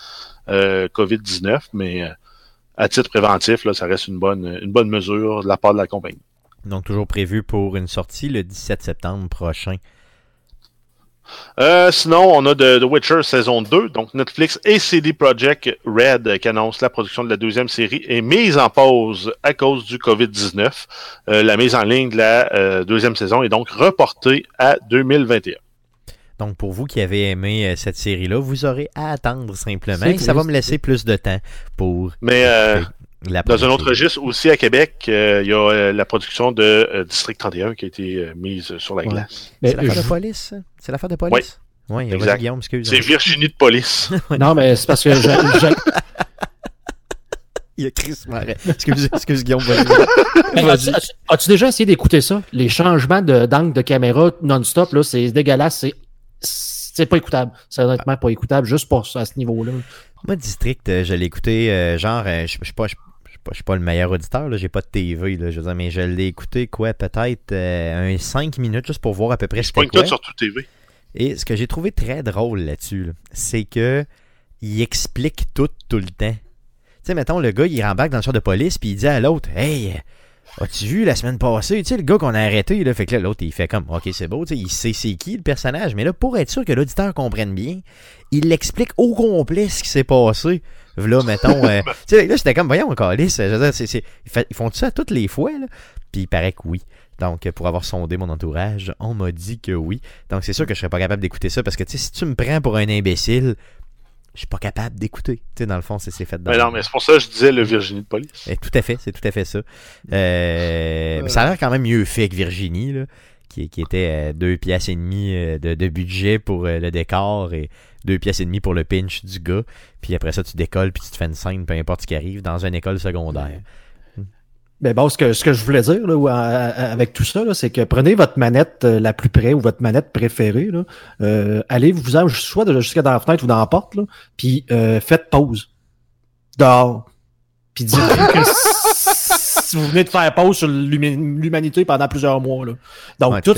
euh, COVID-19, mais euh, à titre préventif, là, ça reste une bonne, une bonne mesure de la part de la compagnie. Donc, toujours prévu pour une sortie le 17 septembre prochain. Euh, sinon, on a de, The Witcher saison 2, donc Netflix et CD Projekt Red qui annoncent la production de la deuxième série est mise en pause à cause du COVID-19. Euh, la mise en ligne de la euh, deuxième saison est donc reportée à 2021. Donc, pour vous qui avez aimé cette série-là, vous aurez à attendre simplement. Ça va me laisser plus de temps pour Mais euh, la dans un autre registre, aussi à Québec, euh, il y a euh, la production de euh, District 31 qui a été euh, mise sur la Ouais. glace. Mais C'est l'affaire je- de police? C'est l'affaire de police? Oui, oui Exact. Guillaume, excuse. C'est Virginie de police. Non, mais c'est parce que je- je- Il y a Chris Marais. Excuse, excuse Guillaume. vas-y. Hey, Vas-y. as-tu- déjà essayé d'écouter ça? Les changements de- d'angle de, caméra non-stop, là, c'est dégueulasse. C'est, c'est pas écoutable. C'est honnêtement pas écoutable, juste pour ça, à ce niveau-là. Moi, District, je l'ai écouté, euh, genre, je je je- pas, je suis pas le meilleur auditeur, là, j'ai pas de TV, là, je veux dire, mais je l'ai écouté, quoi, peut-être euh, un 5 minutes, juste pour voir à peu près c'était pogne quoi. tout sur tout TV. Et ce que j'ai trouvé très drôle là-dessus, là, c'est que il explique tout, tout le temps. Tu sais, mettons, le gars, il rembarque dans le char de police, puis il dit à l'autre, Hey, as-tu vu la semaine passée, tu sais, le gars qu'on a arrêté, là, fait que là, l'autre, il fait comme, OK, c'est beau, tu sais, il sait c'est qui le personnage, mais là, pour être sûr que l'auditeur comprenne bien, il l'explique au complet ce qui s'est passé. Là, mettons, euh, tu sais, là, j'étais comme, voyons, calice, je veux dire, ils fa- ils font ça toutes les fois, là? Puis il paraît que oui. Donc, pour avoir sondé mon entourage, on m'a dit que oui. Donc, c'est sûr que je serais pas capable d'écouter ça parce que, tu sais, si tu me prends pour un imbécile, je suis pas capable d'écouter. Tu sais, dans le fond, c'est c'est fait dans Mais non, mais c'est pour ça que je disais le Virginie de police. Eh, tout à fait, c'est tout à fait ça. Euh, mais ça a l'air quand même mieux fait que Virginie, là, qui, qui était euh, deux pièces et demie euh, de, de budget pour euh, le décor et deux pièces et demie pour le pinch du gars. Puis après ça, tu décolles puis tu te fais une scène, peu importe ce qui arrive, dans une école secondaire. Mais bon, ce que, ce que je voulais dire là, avec tout ça, là, c'est que prenez votre manette la plus près ou votre manette préférée, là, euh, allez vous en soit jusqu'à dans la fenêtre ou dans la porte, là, puis euh, faites pause. Dehors. Puis dites-vous que si vous venez de faire pause sur l'humanité pendant plusieurs mois. Là. Donc, Ouais, tout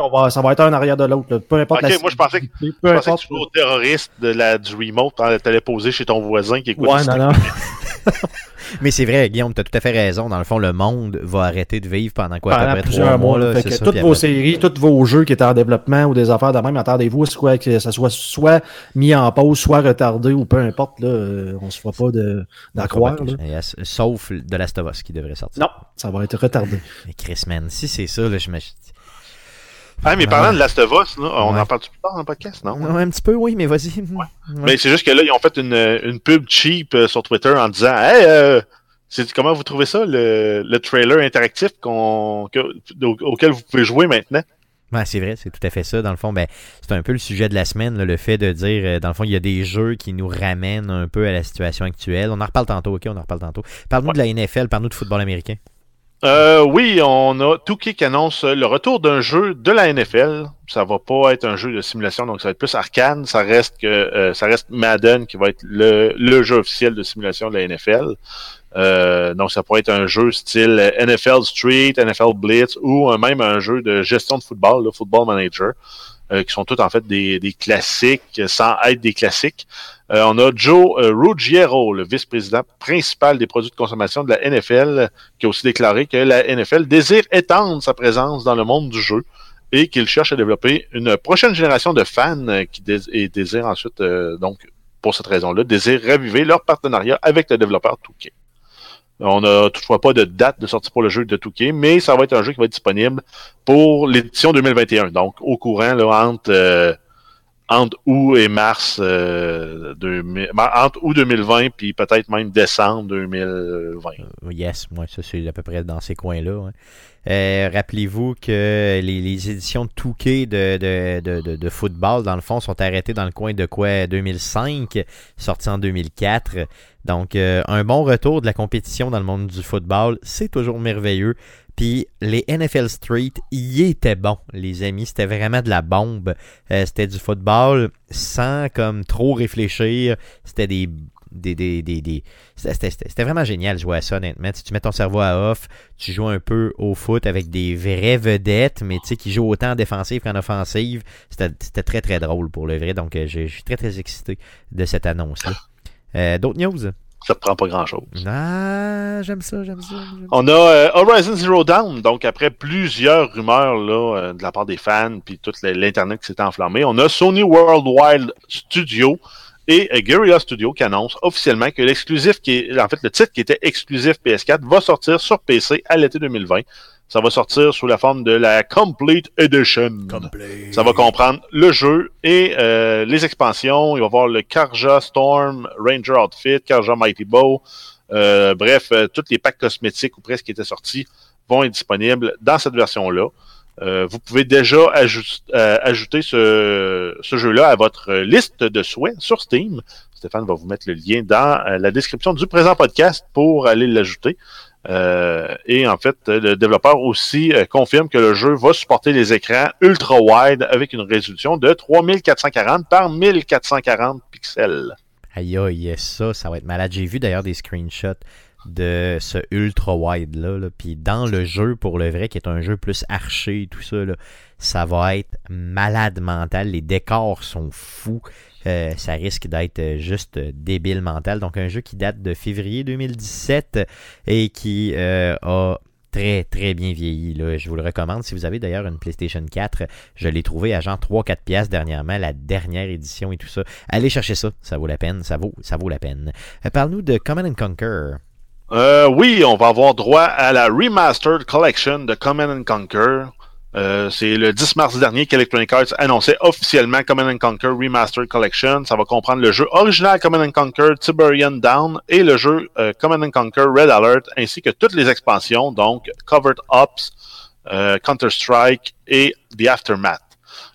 on va, ça va être un arrière de l'autre. là. Peu importe Ok, la moi, je pensais que- peu Je pensais que tu jouais au terroriste de la, du remote, hein, t'allais poser chez ton voisin qui écoute Ouais, non, non. Mais c'est vrai, Guillaume, tu as tout à fait raison. Dans le fond, le monde va arrêter de vivre pendant quoi? à peu pendant près trois mois. là. que ça, toutes vos après- séries, tous vos jeux qui étaient en développement ou des affaires de même, attendez-vous à ce que ça soit soit mis en pause, soit retardé ou peu importe. Là, euh, on se fera pas de- d'en croire. là. Sauf de Last of Us qui devrait sortir. Non, ça va être retardé. Mais Chris, man, si c'est ça, là, je me. Ah, mais parlant de Last of Us, là, on Ouais. en parle plus tard dans le podcast, non? Non, un petit peu, oui, mais vas-y. Ouais. Mais c'est juste que là, ils ont fait une, une pub cheap euh, sur Twitter en disant Hey, euh, comment vous trouvez ça, le, le trailer interactif qu'on, que- au- auquel vous pouvez jouer maintenant? Ouais, c'est vrai, c'est tout à fait ça. Dans le fond, ben, c'est un peu le sujet de la semaine, là, le fait de dire, euh, dans le fond, il y a des jeux qui nous ramènent un peu à la situation actuelle. On en reparle tantôt, ok, on en reparle tantôt. Parle-nous de la NFL, parle-nous de football américain. Euh, oui, on a Touquet qui annonce le retour d'un jeu de la NFL. Ça va pas être un jeu de simulation, donc ça va être plus arcane. Ça reste que euh, ça reste Madden qui va être le, jeu officiel de simulation de la NFL. Euh, donc ça pourrait être un jeu style NFL Street, NFL Blitz ou même un jeu de gestion de football, le Football Manager. Euh, qui sont tous en fait des, des, classiques sans être des classiques. Euh, on a Joe euh, Ruggiero, le vice-président principal des produits de consommation de la NFL, qui a aussi déclaré que la NFL désire étendre sa présence dans le monde du jeu et qu'il cherche à développer une prochaine génération de fans qui et désire ensuite, donc pour cette raison-là, désire raviver leur partenariat avec le développeur Touquet. On n'a toutefois pas de date de sortie pour le jeu de Touquet, mais ça va être un jeu qui va être disponible pour l'édition 2021. Donc, au courant, là, entre, euh, entre août et mars, euh, 2000, entre août 2020 puis peut-être même décembre 2020. Uh, yes, moi, ça c'est à peu près dans ces coins-là. Euh, Rappelez-vous que les, les, éditions de Touquet de, de, de, de, football, dans le fond, sont arrêtées dans le coin de quoi 2005, sorti en 2004. Donc, euh, un bon retour de la compétition dans le monde du football, c'est toujours merveilleux. Puis les NFL Street, y étaient bons, les amis. C'était vraiment de la bombe. Euh, c'était du football sans comme trop réfléchir. C'était des des, des, des. C'était vraiment génial de jouer à ça, honnêtement. Tu mets ton cerveau à off, tu joues un peu au foot avec des vraies vedettes, mais tu sais, qui jouent autant en défensive qu'en offensive. C'était très, très drôle pour le vrai. Donc, euh, je suis très, très excité de cette annonce-là. Euh, D'autres news? Ça te prend pas grand-chose. Ah, j'aime ça, j'aime ça, On a euh, Horizon Zero Dawn, donc après plusieurs rumeurs là, euh, de la part des fans, puis tout l'Internet qui s'est enflammé, on a Sony Worldwide Studio et euh, Guerrilla Studio qui annonce officiellement que l'exclusif, qui est, en fait le titre qui était exclusif PS4, va sortir sur PC à l'été 2020. Ça va sortir sous la forme de la Complete Edition. Complete. Ça va comprendre le jeu et euh, les expansions. Il va y avoir le Karja Storm Ranger Outfit, Karja Mighty Bow. Euh, bref, euh, tous les packs cosmétiques ou presque qui étaient sortis vont être disponibles dans cette version-là. Euh, vous pouvez déjà ajust, ajouter ce, ce jeu-là à votre liste de souhaits sur Steam. Stéphane va vous mettre le lien dans la description du présent podcast pour aller l'ajouter. Euh, et en fait, le développeur aussi euh, confirme que le jeu va supporter les écrans ultra wide avec une résolution de 3440 par 1440 pixels. Aïe aïe, ça, ça va être malade. J'ai vu d'ailleurs des screenshots de ce ultra wide là, puis dans le jeu pour le vrai qui est un jeu plus arché et tout ça là, ça va être malade mental les décors sont fous euh, ça risque d'être juste débile mental. Donc un jeu qui date de février 2017 et qui euh, a très très bien vieilli. Je vous le recommande. Si vous avez d'ailleurs une PlayStation 4, je l'ai trouvé à genre 3-4 piastres dernièrement, la dernière édition et tout ça. Allez chercher ça, ça vaut la peine, ça vaut, ça vaut la peine. Euh, Parle-nous de Command and Conquer. Euh, oui, on va avoir droit à la Remastered Collection de Command and Conquer. Euh, c'est le 10 mars dernier qu'Electronic Arts annonçait officiellement Command Conquer Remastered Collection. Ça va comprendre le jeu original Command Conquer Tiberian Down et le jeu euh, Command Conquer Red Alert, ainsi que toutes les expansions, donc Covered Ops, euh, Counter-Strike et The Aftermath.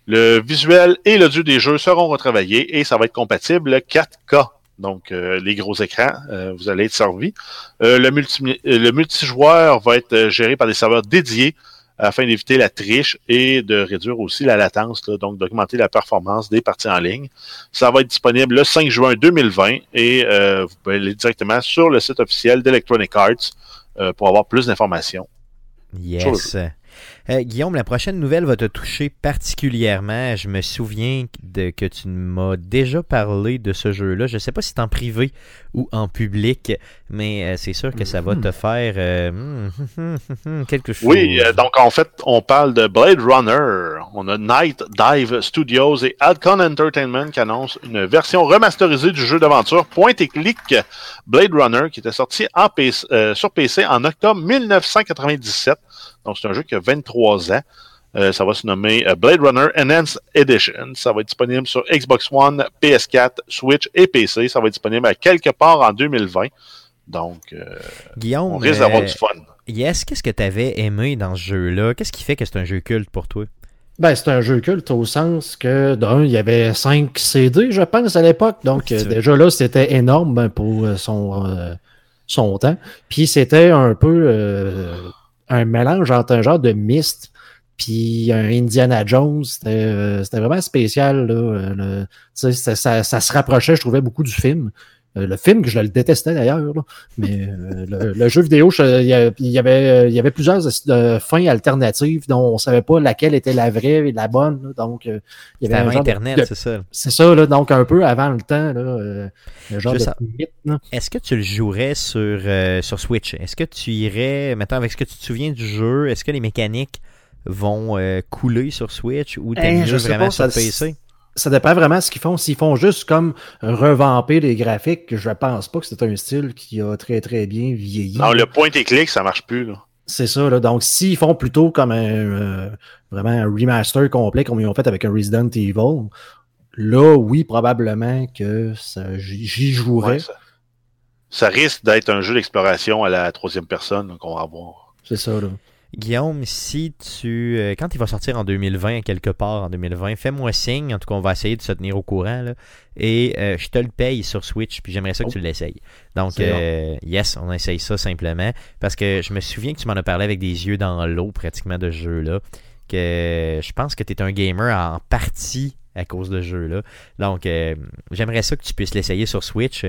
Le visuel et le des jeux seront retravaillés et ça va être compatible 4K. Donc, euh, les gros écrans, euh, vous allez être servi. le, multi le multijoueur va être géré par des serveurs dédiés afin d'éviter la triche et de réduire aussi la latence, là, donc d'augmenter la performance des parties en ligne. Ça va être disponible le 5 juin 2020 et euh, vous pouvez aller directement sur le site officiel d'Electronic Arts euh, pour avoir plus d'informations. Yes. Euh, Guillaume, la prochaine nouvelle va te toucher particulièrement. Je me souviens de, que tu m'as déjà parlé de ce jeu-là. Je ne sais pas si c'est en privé ou en public, mais euh, c'est sûr que ça va te faire euh, quelque chose. Oui, donc en fait, on parle de Blade Runner. On a Night Dive Studios et Alcon Entertainment qui annoncent une version remasterisée du jeu d'aventure point et clic Blade Runner qui était sorti en PC, sur PC en octobre 1997. Donc, c'est un jeu qui a 23 ans. Euh, ça va se nommer euh, Blade Runner Enhanced Edition. Ça va être disponible sur Xbox One, PS4, Switch et PC. Ça va être disponible à quelque part en 2020. Donc, euh, Guillaume, on risque d'avoir du fun. Yes, qu'est-ce que tu avais aimé dans ce jeu-là? Qu'est-ce qui fait que c'est un jeu culte pour toi? Ben, c'est un jeu culte au sens que, d'un, il y avait 5 CD, je pense, à l'époque. Donc, Oui, déjà là, c'était énorme ben, pour son, euh, son temps. Puis, c'était un peu euh, un mélange entre un genre de Myst puis un Indiana Jones. C'était euh, vraiment spécial. Là, euh, ça, ça se rapprochait, je trouvais, beaucoup du film. Euh, le film, que je le détestais d'ailleurs, là. mais euh, le, le jeu vidéo, je- il y, avait, il y avait plusieurs euh, fins alternatives dont on savait pas laquelle était la vraie et la bonne. là. donc, euh, il y C'était avait avant Internet, c'est ça. c'est ça, là, donc un peu avant le temps, là, euh, le genre de. Est-ce que tu le jouerais sur, euh, sur Switch? Est-ce que tu irais, maintenant avec ce que tu te souviens du jeu, est-ce que les mécaniques vont euh, couler sur Switch ou t'aimes Eh, mieux vraiment pas, sur ça- PC? Ça dépend vraiment de ce qu'ils font. S'ils font juste comme revamper les graphiques, je pense pas que c'est un style qui a très très bien vieilli. Non, le point et clic, ça marche plus. C'est ça, là. Donc, s'ils font plutôt comme un euh, vraiment un remaster complet comme ils ont fait avec un Resident Evil, là, oui, probablement que ça- j'y jouerais. Ouais, ça, ça risque d'être un jeu d'exploration à la troisième personne qu'on va avoir. C'est ça, là. Guillaume, si tu. euh, quand il va sortir en 2020, quelque part en 2020, fais-moi signe. En tout cas, on va essayer de se tenir au courant. là. et euh, je te le paye sur Switch, puis j'aimerais ça que Oh. tu l'essayes. Donc, euh, yes, on essaye ça simplement. Parce que je me souviens que tu m'en as parlé avec des yeux dans l'eau, pratiquement, de ce jeu-là. Que je pense que tu es un gamer en partie à cause de ce jeu-là. Donc, j'aimerais ça que tu puisses l'essayer sur Switch.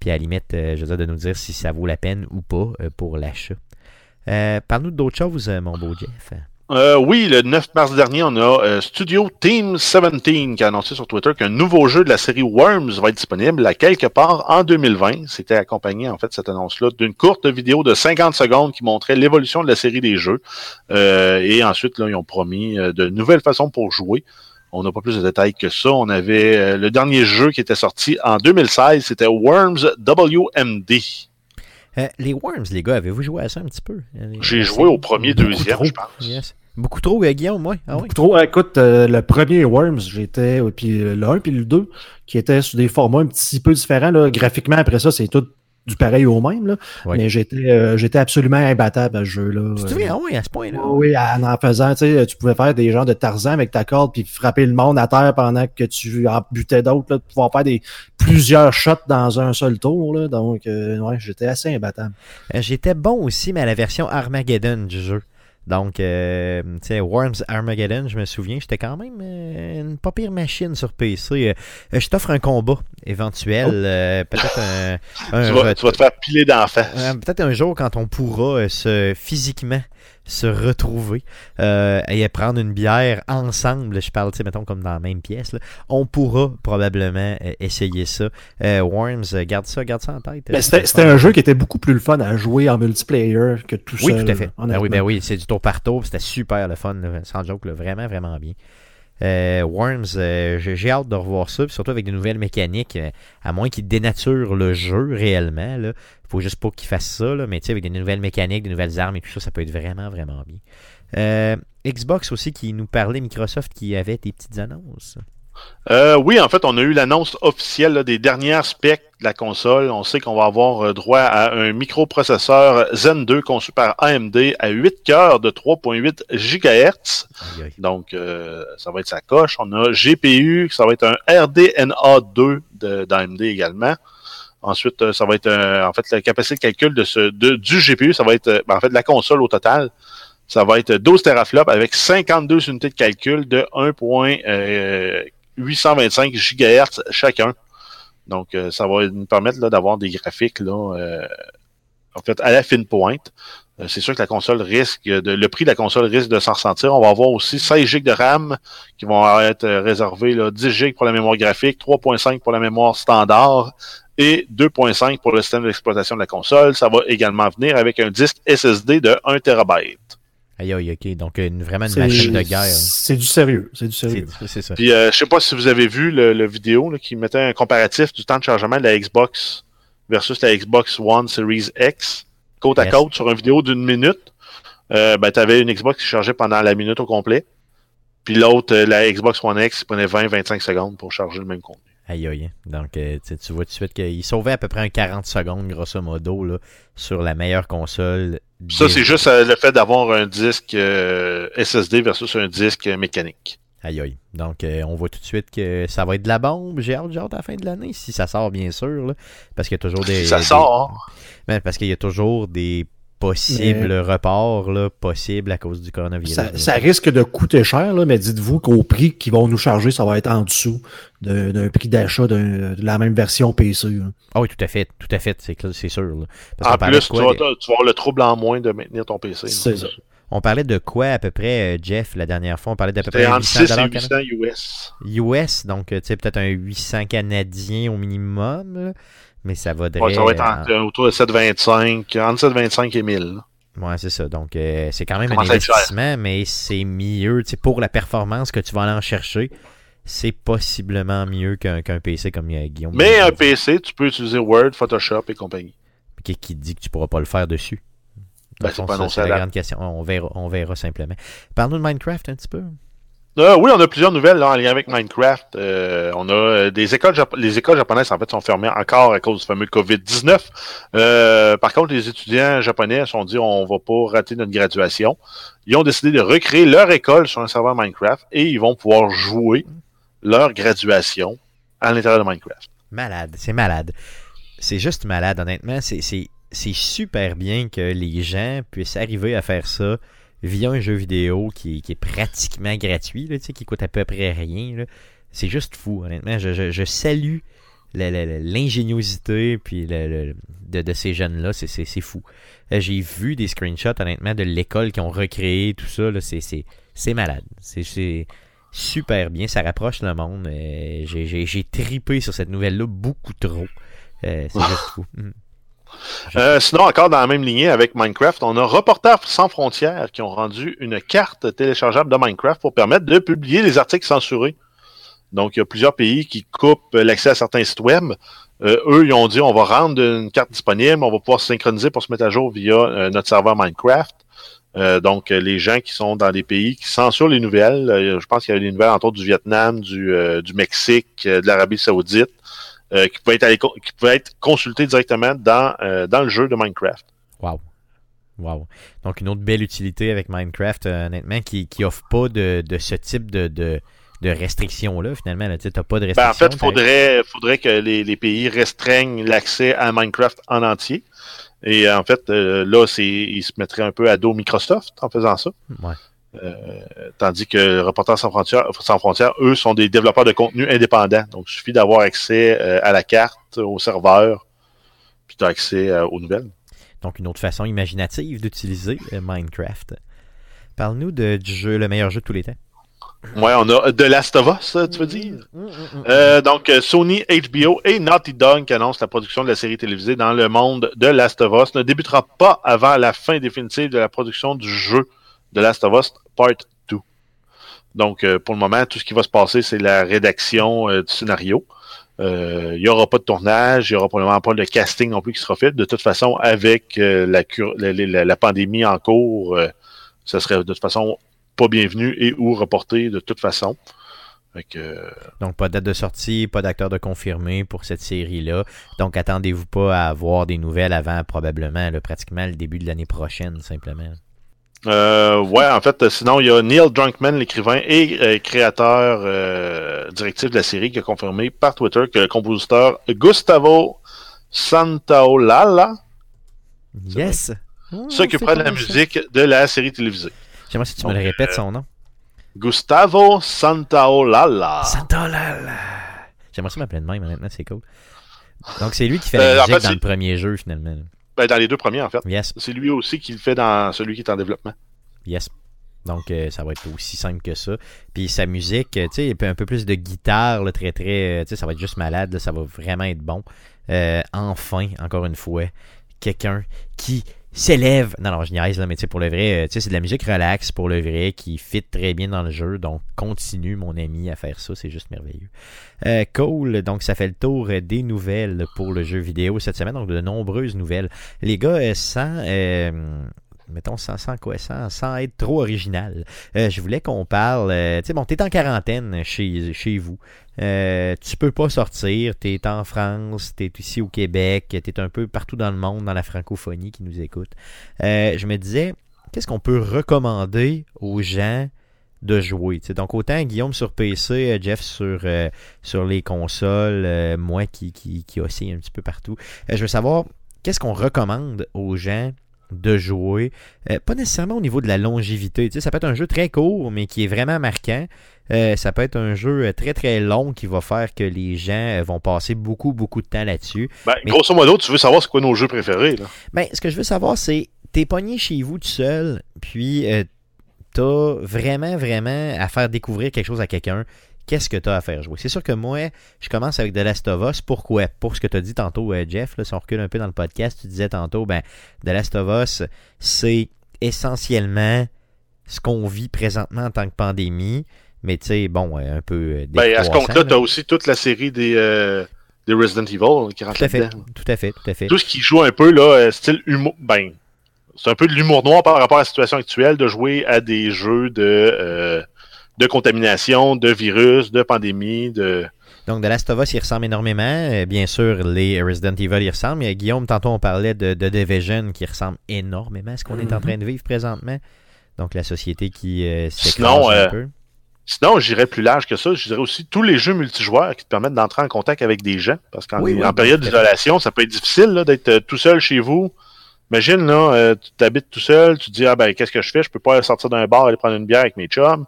Puis à la limite, je veux dire, de nous dire si ça vaut la peine ou pas pour l'achat. Euh, Parle-nous d'autres choses, euh, mon beau Jeff. Euh, oui, le 9 mars dernier, on a euh, Studio Team 17 qui a annoncé sur Twitter qu'un nouveau jeu de la série Worms va être disponible à quelque part en 2020. C'était accompagné, en fait, cette annonce-là, d'une courte vidéo de 50 secondes qui montrait l'évolution de la série des jeux. Et ensuite, là, ils ont promis de nouvelles façons pour jouer. On n'a pas plus de détails que ça. On avait le dernier jeu qui était sorti en 2016, c'était Worms WMD. Euh, les Worms, les gars, avez-vous joué à ça un petit peu? Euh, J'ai joué au premier, deuxième, trop. je pense. Yes. Beaucoup trop, euh, Guillaume, moi. Ah oui. Beaucoup trop. Écoute, euh, le premier Worms, j'étais, puis le 1 puis le 2, qui étaient sur des formats un petit peu différents. Là. Graphiquement, après ça, c'est tout du pareil au même. Là. Oui. Mais j'étais, euh, j'étais absolument imbattable à ce jeu-là. Tu te souviens, ah oui, à ce point-là. Oui, en en faisant, tu sais, tu pouvais faire des genres de Tarzan avec ta corde puis frapper le monde à terre pendant que tu en butais d'autres, là, de pouvoir faire des plusieurs shots dans un seul tour, là. Donc, euh, ouais, j'étais assez imbattable. Euh, J'étais bon aussi, mais à la version Armageddon du jeu. Donc, euh, tu sais, Worms Armageddon, je me souviens, j'étais quand même euh, une pas pire machine sur PC. Euh, je t'offre un combat éventuel, Oh. euh, peut-être un, un Tu vas, ret- tu vas te faire piler d'en face. Euh, Peut-être un jour quand on pourra se physiquement se retrouver euh, et prendre une bière ensemble, je parle, tu sais, mettons comme dans la même pièce, là, on pourra probablement euh, essayer ça. Euh, Worms, garde ça, garde ça en tête. Euh, c'était, un jeu qui était beaucoup plus le fun à jouer en multiplayer que tout Oui, seul. tout à fait. Ben oui, ben oui, c'est du tour par tour, c'était super le fun, là, sans joke, là, vraiment, vraiment bien. Euh, Worms, euh, j'ai hâte de revoir ça, surtout avec des nouvelles mécaniques, euh, à moins qu'ils dénaturent le jeu réellement. Là. Faut juste pas qu'ils fassent ça, là, mais tu sais, avec des nouvelles mécaniques, des nouvelles armes et tout ça, ça peut être vraiment, vraiment bien. Xbox aussi qui nous parlait, Microsoft qui avait des petites annonces. Oui, en fait, on a eu l'annonce officielle des dernières specs de la console. On sait qu'on va avoir euh, droit à un microprocesseur Zen 2 conçu par AMD à 8 cœurs de 3.8 GHz. Donc, euh, ça va être sa coche. On a GPU, ça va être un RDNA 2 de- d'AMD également. Ensuite, euh, ça va être en fait la capacité de calcul de ce de- du GPU, ça va être ben, en fait la console au total. Ça va être 12 teraflops avec 52 unités de calcul de 1.825 GHz chacun. Donc, euh, ça va nous permettre d'avoir des graphiques là, euh, en fait à la fine pointe. Euh, c'est sûr que la console risque de le prix de la console risque de s'en ressentir. On va avoir aussi 16 GB de RAM qui vont être euh, réservés là, 10 GB pour la mémoire graphique, 3.5 pour la mémoire standard et 2.5 pour le système d'exploitation de la console. Ça va également venir avec un disque SSD de 1 TB. Aïe, aïe, ok. Donc, une, vraiment une machine de guerre. c'est du sérieux. C'est du sérieux. c'est ça. Puis euh, je sais pas si vous avez vu le, le vidéo là, qui mettait un comparatif du temps de chargement de la Xbox versus la Xbox One Series X côte à côte sur une vidéo d'une minute. Euh, ben, tu avais une Xbox qui chargeait pendant la minute au complet. Puis l'autre, euh, la Xbox One X, prenait 20-25 secondes pour charger le même contenu. Aïe aïe. hein. Donc, euh, tu vois tout de suite qu'il sauvait à peu près un 40 secondes, grosso modo, là, sur la meilleure console Ça, c'est juste euh, le fait d'avoir un disque euh, SSD versus un disque mécanique. Aïe aïe. Donc, euh, on voit tout de suite que ça va être de la bombe. J'ai hâte, j'ai hâte à la fin de l'année, si ça sort, bien sûr. là. parce qu'il y a toujours des. Si ça des- sort. Ben, parce qu'il y a toujours des possibles reports là, possibles à cause du coronavirus. Ça, ça risque de coûter cher, là, mais dites-vous qu'au prix qu'ils vont nous charger, ça va être en dessous d'un prix d'achat d'un- de la même version PC. là. Ah oui, tout à fait. Tout à fait. C'est sûr. là. Parce En plus, tu vas, tu vas avoir le trouble en moins de maintenir ton PC. C'est ça. On parlait de quoi à peu près, euh, Jeff, la dernière fois? On parlait d'à peu près C'est entre 800 6 et Canada- 800 US. US, donc euh, tu sais, peut-être un 800 canadiens au minimum, là. Mais ça vaudrait... Ouais, ça va être en- entre- autour de 725, entre 725 et 1000. là. Ouais, c'est ça. Donc, euh, c'est quand même un investissement, mais c'est mieux. Tu sais, pour la performance que tu vas aller en chercher, c'est possiblement mieux qu'un PC comme euh, Guillaume. Mais un dit, PC, tu peux utiliser Word, Photoshop et compagnie. qui, qui dit que tu pourras pas le faire dessus. Ben, c'est la grande question. On verra, on verra simplement. Parle-nous de Minecraft un petit peu. Euh, oui, on a plusieurs nouvelles en lien avec Minecraft. Euh, on a euh, des écoles les écoles japonaises en fait sont fermées encore à cause du fameux Covid-19. Euh, par contre, les étudiants japonais sont dit on va pas rater notre graduation. Ils ont décidé de recréer leur école sur un serveur Minecraft et ils vont pouvoir jouer leur graduation à l'intérieur de Minecraft. Malade, c'est malade. C'est juste malade, honnêtement. C'est super bien que les gens puissent arriver à faire ça via un jeu vidéo qui, qui est pratiquement gratuit, là, tu sais, qui coûte à peu près rien. là. C'est juste fou, honnêtement. Je, je- je salue l'ingéniosité puis le- le- de, de ces jeunes-là. C'est- C'est c'est fou. Euh, J'ai vu des screenshots, honnêtement, de l'école qui ont recréé tout ça. C'est- C'est c'est malade. C'est- C'est super bien. Ça rapproche le monde. Euh, J'ai tripé sur cette nouvelle-là beaucoup trop. Euh, c'est juste fou. Euh, sinon, encore dans la même lignée avec Minecraft, on a Reporters sans frontières qui ont rendu une carte téléchargeable de Minecraft pour permettre de publier les articles censurés. Donc, il y a plusieurs pays qui coupent l'accès à certains sites web. Euh, eux, ils ont dit on va rendre une carte disponible, on va pouvoir se synchroniser pour se mettre à jour via euh, notre serveur Minecraft. Donc, les gens qui sont dans des pays qui censurent les nouvelles, je pense qu'il y a des nouvelles entre autres du Vietnam, du, Mexique, de l'Arabie Saoudite, euh, qui pouvaient être, qui être consultés directement dans, euh, dans le jeu de Minecraft. Wow. Wow. Donc, une autre belle utilité avec Minecraft, euh, honnêtement, qui, qui offre pas de, de ce type de, de, de restrictions-là, finalement. Tu n'as pas de Ben, en restrictions. fait, il faudrait, faudrait que les, les pays restreignent l'accès à Minecraft en entier. Et en fait, euh, là, c'est, ils se mettraient un peu à dos Microsoft en faisant ça. Ouais. Tandis que Reporters sans frontières, sans frontières, eux, sont des développeurs de contenu indépendants. Donc, il suffit d'avoir accès euh, à la carte, au serveur, puis tu as accès euh, aux nouvelles. Donc, une autre façon imaginative d'utiliser euh, Minecraft. Parle-nous du jeu, le meilleur jeu de tous les temps. Ouais, on a The Last of Us, tu veux dire? Euh, donc, euh, Sony, HBO et Naughty Dog qui annoncent la production de la série télévisée dans le monde de Last of Us ne débutera pas avant la fin définitive de la production du jeu de Last of Us Part 2. Donc, euh, pour le moment, tout ce qui va se passer, c'est la rédaction euh, du scénario. Euh, Il n'y aura pas de tournage, il n'y aura probablement pas de casting non plus qui sera fait. De toute façon, avec la, la, pandémie en cours, ça serait de toute façon pas bienvenu et ou reporté de toute façon. Donc, pas de date de sortie, pas d'acteur de confirmé pour cette série-là. Donc, attendez-vous pas à avoir des nouvelles avant probablement, là, pratiquement le début de l'année prochaine, simplement. Euh, ouais, en fait, euh, sinon, il y a Neil Drunkman, l'écrivain et euh, créateur euh, directif de la série, qui a confirmé par Twitter que le compositeur Gustavo Santaolalla Yes! s'occupera de la musique de la série télévisée. J'aimerais si tu me le répètes son nom. Gustavo Santaolalla. Santolala! J'aimerais ça m'appeler de même, honnêtement, c'est cool. Donc, c'est lui qui fait Euh, la en musique fait, dans le premier jeu, finalement. Ben, dans les deux premiers, en fait. Yes, C'est lui aussi qui le fait dans celui qui est en développement. yes. Donc, euh, ça va être aussi simple que ça. Puis sa musique, euh, tu sais, un peu plus de guitare, là, très, très. euh, Tu sais, ça va être juste malade, là, ça va vraiment être bon. Euh, enfin, encore une fois, quelqu'un qui s'élève. Non, non, je niaise, là, mais tu sais, pour le vrai, euh, tu sais, c'est de la musique relax pour le vrai, qui fit très bien dans le jeu. Donc, continue, mon ami, à faire ça, c'est juste merveilleux. Euh, cool, donc ça fait le tour euh, des nouvelles pour le jeu vidéo cette semaine, donc de nombreuses nouvelles. Les gars, euh, sans, euh, mettons, sans, sans quoi, sans, sans être trop original, je voulais qu'on parle. euh, tu sais, bon, t'es en quarantaine chez, chez vous. Euh, tu peux pas sortir. T'es en France, t'es ici au Québec, t'es un peu partout dans le monde, dans la francophonie qui nous écoute. Euh, je me disais, qu'est-ce qu'on peut recommander aux gens de jouer? tu. Donc autant Guillaume sur PC, euh, Jeff sur, les consoles, moi qui, qui, qui oscille un petit peu partout. Je veux savoir, qu'est-ce qu'on recommande aux gens de jouer? Euh, pas nécessairement au niveau de la longévité. tu sais, ça peut être un jeu très court, mais qui est vraiment marquant. Euh, ça peut être un jeu euh, très très long qui va faire que les gens euh, vont passer beaucoup beaucoup de temps là-dessus. Ben, Mais- Grosso modo, tu veux savoir c'est quoi nos jeux préférés. Là? Ben, ce que je veux savoir, c'est t'es pogné chez vous tout seul, puis euh, t'as vraiment, vraiment à faire découvrir quelque chose à quelqu'un. Qu'est-ce que t'as à faire jouer? C'est sûr que moi, je commence avec The Last of Us. Pourquoi? Pour ce que t'as dit tantôt, euh, Jeff, là, si on recule un peu dans le podcast, tu disais tantôt, ben, The Last of Us, c'est essentiellement ce qu'on vit présentement en tant que pandémie. Mais tu sais, bon, euh, un peu. euh, Ben, à ce compte-là, là. tu as aussi toute la série des, euh, des Resident Evil qui rentre Tout à fait, tout à fait, tout à fait. Tout ce qui joue un peu, là, style humour. Ben, c'est un peu de l'humour noir par rapport à la situation actuelle de jouer à des jeux de, euh, de contamination, de virus, de pandémie, de. Donc, The Last of Us, il ressemble énormément. Euh, bien sûr, les Resident Evil, ils ressemblent. Mais Guillaume, tantôt, on parlait de, de Division qui ressemble énormément à ce qu'on est en Mhm. train de vivre présentement. Donc, la société qui euh, Sinon, un euh, peu. Sinon, j'irais plus large que ça. Je dirais aussi tous les jeux multijoueurs qui te permettent d'entrer en contact avec des gens. Parce qu'en Oui, oui, en période d'isolation, ça peut être difficile d'être tout seul chez vous. Imagine, là, euh, tu t'habites tout seul, tu te dis, ah ben, qu'est-ce que je fais? Je peux pas sortir d'un bar, aller prendre une bière avec mes chums.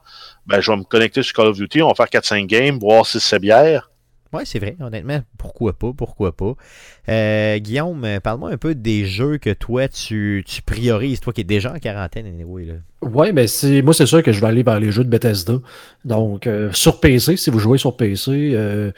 Ben, je vais me connecter sur Call of Duty, on va faire 4-5 games, boire 6-7 bières. Oui, c'est vrai. Honnêtement, pourquoi pas, pourquoi pas. Euh, Guillaume, parle-moi un peu des jeux que toi, tu, tu priorises. Toi qui es déjà en quarantaine, anyway, là. Ouais, ben c'est moi c'est sûr que je vais aller vers les jeux de Bethesda. Donc euh, sur PC, si vous jouez sur PC, euh,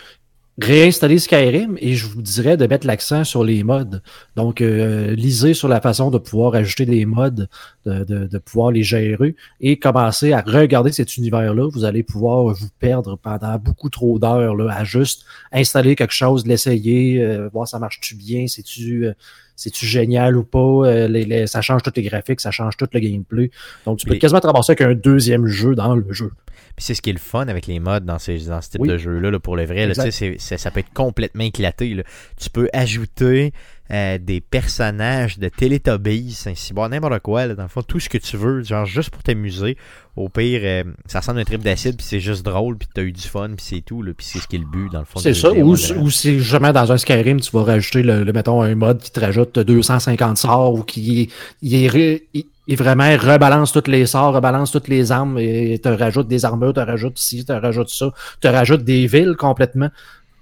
réinstaller Skyrim et je vous dirais de mettre l'accent sur les mods. Donc euh, lisez sur la façon de pouvoir ajouter des mods, de, de, de pouvoir les gérer et commencer à regarder cet univers-là. Vous allez pouvoir vous perdre pendant beaucoup trop d'heures à juste installer quelque chose, l'essayer, euh, voir ça marche-tu bien, c'est-tu euh, c'est-tu génial ou pas, euh, les- les- ça change tous les graphiques, ça change tout le gameplay. Donc, tu peux Les- quasiment te ramasser avec un deuxième jeu dans le jeu. Puis c'est ce qui est le fun avec les mods dans, ces, dans ce type Oui. de jeu-là, là, pour le vrai. là, c'est- c'est- ça peut être complètement éclaté. là. Tu peux ajouter euh, des personnages de Teletubbies, ainsi, bon, n'importe quoi, là, dans le fond, tout ce que tu veux, genre juste pour t'amuser. Au pire, euh, ça ressemble à un trip d'acide, puis c'est juste drôle, puis t'as eu du fun, puis c'est tout, là, puis c'est ce qui est le but, dans le fond. C'est ça. Ou, ou si jamais dans un Skyrim, tu vas rajouter, le, le- mettons, un mode qui te rajoute 250 sorts ou qui il- il vraiment rebalance tous les sorts, rebalance toutes les armes et te rajoute des armures, te rajoute ci, te rajoute ça, te rajoute des villes complètement.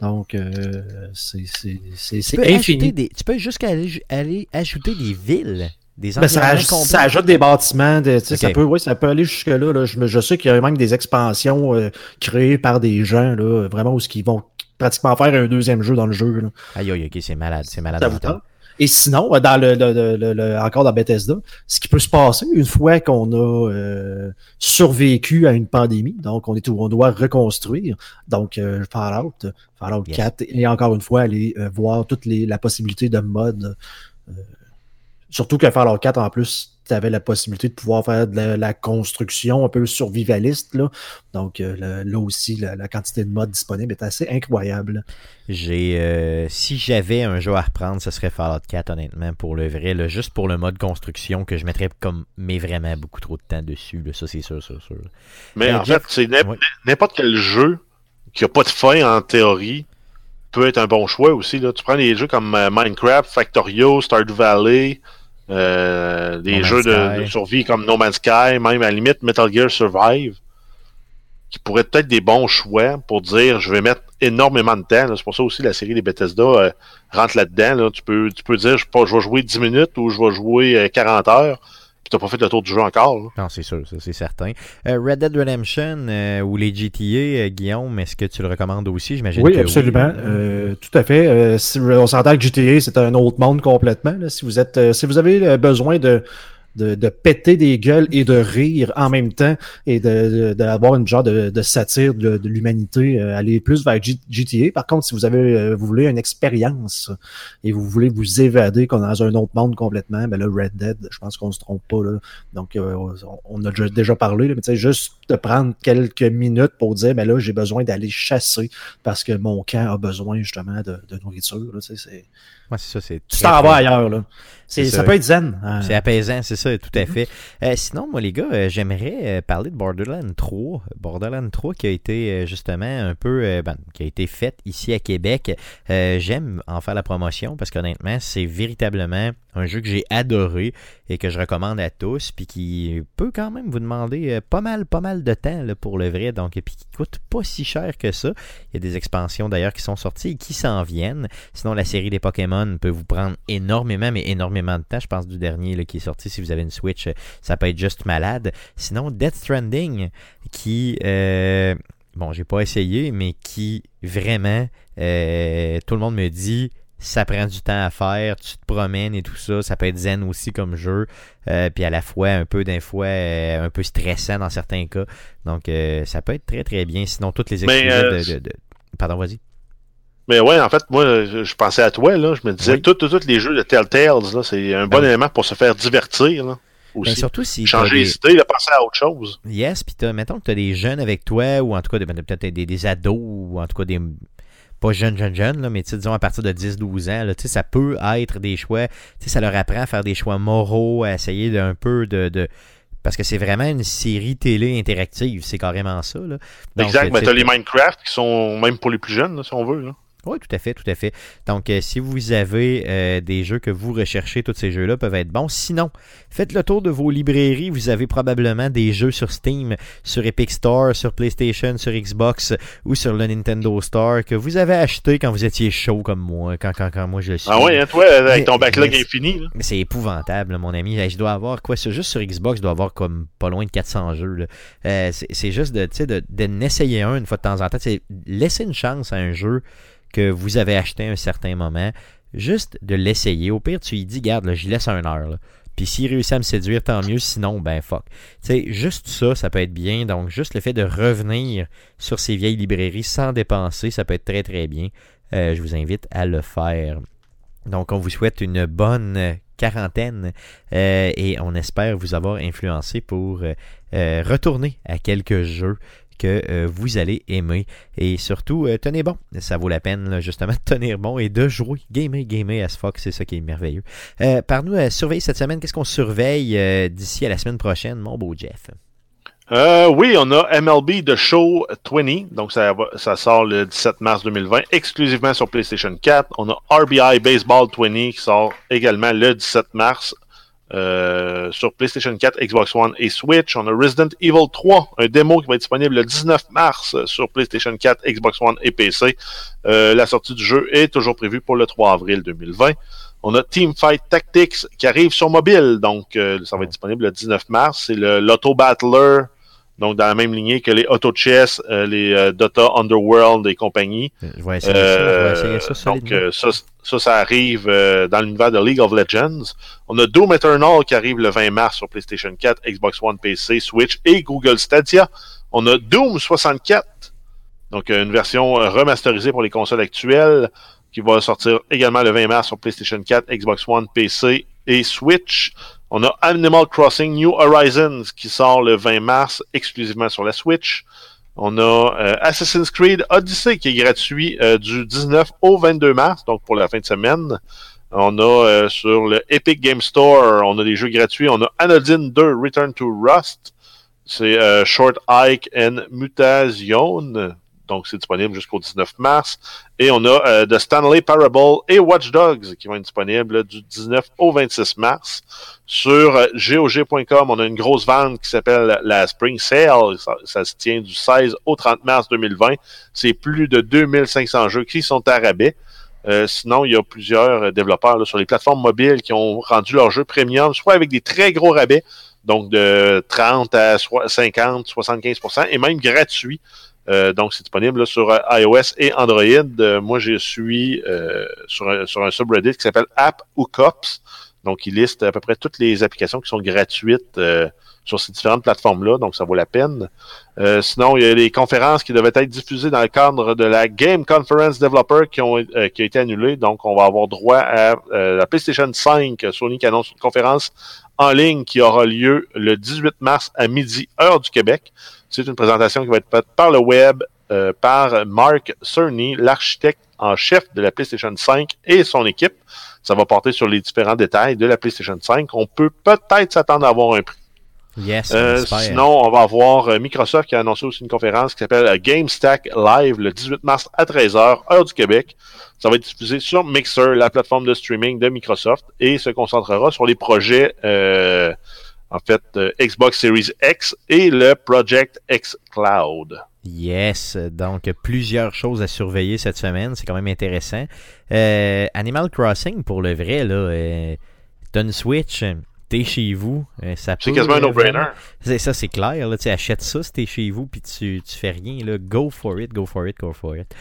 Donc, euh, c'est infini. des, tu peux jusqu'à aller, aller ajouter des villes, des Ben, ça, environnements aj- complets. ça ajoute des bâtiments, de- tu sais, ça, peut, oui, ça peut aller jusque-là. Là. Je, je sais qu'il y a même des expansions euh, créées par des gens, là, vraiment, où ils vont pratiquement faire un deuxième jeu dans le jeu. Là. Aïe, aïe, ok, c'est malade, c'est malade. Ça vous tente? Et sinon, euh, dans le, le- le- le- encore dans Bethesda, ce qui peut se passer une fois qu'on a euh, survécu à une pandémie, donc on est où on doit reconstruire. Donc euh, Fallout, Fallout Yes. 4, et encore une fois aller euh, voir toute les, la possibilité de mode. euh, surtout que Fallout 4 en plus, tu avais la possibilité de pouvoir faire de la, la construction un peu survivaliste là. Donc euh, le- là aussi, la, la quantité de modes disponibles est assez incroyable. J'ai euh, si j'avais un jeu à reprendre, ce serait Fallout 4 honnêtement pour le vrai, là, juste pour le mode construction que je mettrais comme mais vraiment beaucoup trop de temps dessus, là, ça c'est sûr, sûr, sûr. Mais Euh, en Jeff- fait, c'est n'im- Ouais. n'importe quel jeu qui a pas de fin en théorie peut être un bon choix aussi. Là. Tu prends des jeux comme euh, Minecraft, Factorio, Stardew Valley, euh, des No jeux de, survie comme No Man's Sky, même à la limite Metal Gear Survive, qui pourraient être des bons choix pour dire je vais mettre énormément de temps. C'est pour ça aussi la série des Bethesda euh, rentre là-dedans. Là. Tu, peux, tu peux dire je, je vais jouer 10 minutes ou je vais jouer euh, 40 heures, puis tu n'as pas fait le tour du jeu encore. là. Non, c'est sûr, ça c'est certain. Euh, Red Dead Redemption euh, ou les GTA, euh, Guillaume, est-ce que tu le recommandes aussi? J'imagine Oui, que absolument. Euh, tout à fait. Euh, si- on s'entend que GTA, c'est un autre monde complètement. là. Si vous êtes, euh, si vous avez besoin de de, de péter des gueules et de rire en même temps et de- de- d'avoir une genre de, de satire de, de l'humanité, euh, aller plus vers G- GTA. Par contre, si vous avez euh, vous voulez une expérience et vous voulez vous évader comme dans un autre monde complètement, ben là, Red Dead, je pense qu'on se trompe pas. Là. Donc, euh, on- on a déjà, parlé, là, mais tu sais, juste de prendre quelques minutes pour dire, ben là, j'ai besoin d'aller chasser parce que mon camp a besoin justement de, de nourriture. Là, tu sais, c'est- Ouais, c'est ça, c'est tu t'en vas ailleurs. Là. Ça. ça. peut être zen. hein. C'est apaisant, c'est ça, tout à Mhm. fait. Euh, sinon, moi, les gars, euh, j'aimerais euh, parler de Borderlands 3. Borderlands 3 qui a été euh, justement un peu, ben, qui a été faite ici à Québec. Euh, J'aime en faire la promotion parce qu'honnêtement, c'est véritablement un jeu que j'ai adoré et que je recommande à tous, puis qui peut quand même vous demander euh, pas mal, pas mal de temps là, pour le vrai, donc puis qui coûte pas si cher que ça. Il y a des expansions d'ailleurs qui sont sorties et qui s'en viennent. Sinon, la série des Pokémon peut vous prendre énormément, mais énormément de temps. Je pense du dernier qui est sorti. Si vous avez une Switch, euh, ça peut être juste malade. Sinon, Death Stranding, qui, euh, bon, j'ai pas essayé, mais qui vraiment, euh, tout le monde me dit, ça prend du temps à faire, tu te promènes et tout ça. Ça peut être zen aussi comme jeu, euh, puis à la fois un peu d'un fois euh, un peu stressant dans certains cas. Donc, euh, ça peut être très très bien. Sinon, toutes les exclusives de, de- de- Pardon, vas-y. Mais ouais, en fait, moi, je, pensais à toi, là. Je me disais, Oui. tous les jeux de Telltales, là, c'est un bon oui. élément pour se faire divertir, là. Ben, surtout si Changer les idées, là, penser à autre chose. Yes, puis t'as, mettons que tu as des jeunes avec toi, ou en tout cas ben, peut-être des, des ados, ou en tout cas des. Pas jeunes, jeunes, jeunes, là, mais tu sais, disons à partir de 10-12 ans, là, tu sais, ça peut être des choix. tu sais, Ça leur apprend à faire des choix moraux, à essayer d'un peu de. de- parce que c'est vraiment une série télé interactive, c'est carrément ça. Là. Donc, exact. euh, Mais tu t'as sais, les Minecraft qui sont même pour les plus jeunes, là, si on veut, là. Oui, tout à fait, tout à fait. Donc, euh, si vous avez euh, des jeux que vous recherchez, tous ces jeux-là peuvent être bons. Sinon, faites le tour de vos librairies. Vous avez probablement des jeux sur Steam, sur Epic Store, sur PlayStation, sur Xbox ou sur le Nintendo Store que vous avez acheté quand vous étiez chaud comme moi, quand, quand, quand moi je le suis. Ah ouais, hein, toi, avec ton backlog infini, là. Mais c'est épouvantable, mon ami. Je dois avoir quoi? C'est juste sur Xbox, je dois avoir comme pas loin de 400 jeux. Euh, c'est c'est juste de, de n'essayer un une fois de temps en temps. C'est laisser une chance à un jeu que vous avez acheté à un certain moment. Juste de l'essayer. Au pire, tu lui dis, garde, là, j'y laisse un heure. Puis s'il réussit à me séduire, tant mieux. Sinon, ben fuck. Tu sais, juste ça, ça peut être bien. Donc, juste le fait de revenir sur ces vieilles librairies sans dépenser, ça peut être très très bien. Euh, je vous invite à le faire. Donc, on vous souhaite une bonne quarantaine euh, et on espère vous avoir influencé pour euh, retourner à quelques jeux que euh, vous allez aimer. Et surtout, euh, tenez bon. Ça vaut la peine, justement, de tenir bon et de jouer. Gamer, gamer as fuck, c'est ça qui est merveilleux. Euh, par nous, à surveiller cette semaine, qu'est-ce qu'on surveille d'ici à la semaine prochaine, mon beau Jeff? Oui, on a MLB The Show 20, donc ça, ça sort le 17 mars 2020, exclusivement sur PlayStation 4. On a RBI Baseball 20 qui sort également le 17 mars euh, sur PlayStation 4, Xbox One et Switch. On a Resident Evil 3, un démo qui va être disponible le 19 mars sur PlayStation 4, Xbox One et PC. Euh, la sortie du jeu est toujours prévue pour le 3 avril 2020. On a Teamfight Tactics qui arrive sur mobile, donc euh, ça va être disponible le 19 mars. C'est le l'Auto Battler, donc dans la même lignée que les Auto Chess, euh, les euh, Dota Underworld et compagnie. Euh, Je vais essayer ça. Je vais essayer ça donc ça, ça, ça arrive dans l'univers de League of Legends. On a Doom Eternal qui arrive le 20 mars sur PlayStation 4, Xbox One, PC, Switch et Google Stadia. On a Doom 64, donc une version remasterisée pour les consoles actuelles qui va sortir également le 20 mars sur PlayStation 4, Xbox One, PC et Switch. On a Animal Crossing New Horizons qui sort le 20 mars exclusivement sur la Switch. On a euh, Assassin's Creed Odyssey qui est gratuit euh, du 19 au 22 mars, donc pour la fin de semaine. On a euh, sur le Epic Game Store, on a des jeux gratuits. On a Anodyne 2 Return to Rust. C'est Short Hike and Mutation. Donc, c'est disponible jusqu'au 19 mars. Et on a euh, The Stanley Parable et Watch Dogs qui vont être disponibles du 19 au 26 mars. Sur euh, GOG.com, on a une grosse vente qui s'appelle la Spring Sale. Ça, se tient du 16 au 30 mars 2020. C'est plus de 2500 jeux qui sont à rabais. Euh, sinon, il y a plusieurs développeurs sur les plateformes mobiles qui ont rendu leurs jeux premium, soit avec des très gros rabais, donc de 30 à so- 50, 75% et même gratuit. Euh, donc, c'est disponible là, sur euh, iOS et Android. Euh, moi, je suis euh, sur, un, sur un subreddit qui s'appelle App Cops. Donc, il liste à peu près toutes les applications qui sont gratuites euh, sur ces différentes plateformes-là, donc ça vaut la peine. Euh, sinon, il y a les conférences qui devaient être diffusées dans le cadre de la Game Conference Developer qui ont qui a été annulée. Donc, on va avoir droit à la PlayStation 5. Sony qui annonce une conférence en ligne qui aura lieu le 18 mars à midi, heure du Québec. C'est une présentation qui va être faite par le web euh, par Mark Cerny, l'architecte en chef de la PlayStation 5 et son équipe. Ça va porter sur les différents détails de la PlayStation 5. On peut peut-être s'attendre à avoir un prix. Yes, Euh, sinon, on va avoir euh, Microsoft qui a annoncé aussi une conférence qui s'appelle GameStack Live le 18 mars à 13h, heure du Québec. Ça va être diffusé sur Mixer, la plateforme de streaming de Microsoft, et se concentrera sur les projets, euh, en fait, euh, Xbox Series X et le Project X Cloud. Yes, donc plusieurs choses à surveiller cette semaine, c'est quand même intéressant. Euh, Animal Crossing, pour le vrai, là, euh, t'as une Switch, t'es chez vous, euh, ça C'est quasiment un no-brainer. ça, c'est clair, là, tu achètes ça si t'es chez vous puis tu, tu fais rien, là, go for it, go for it, go for it.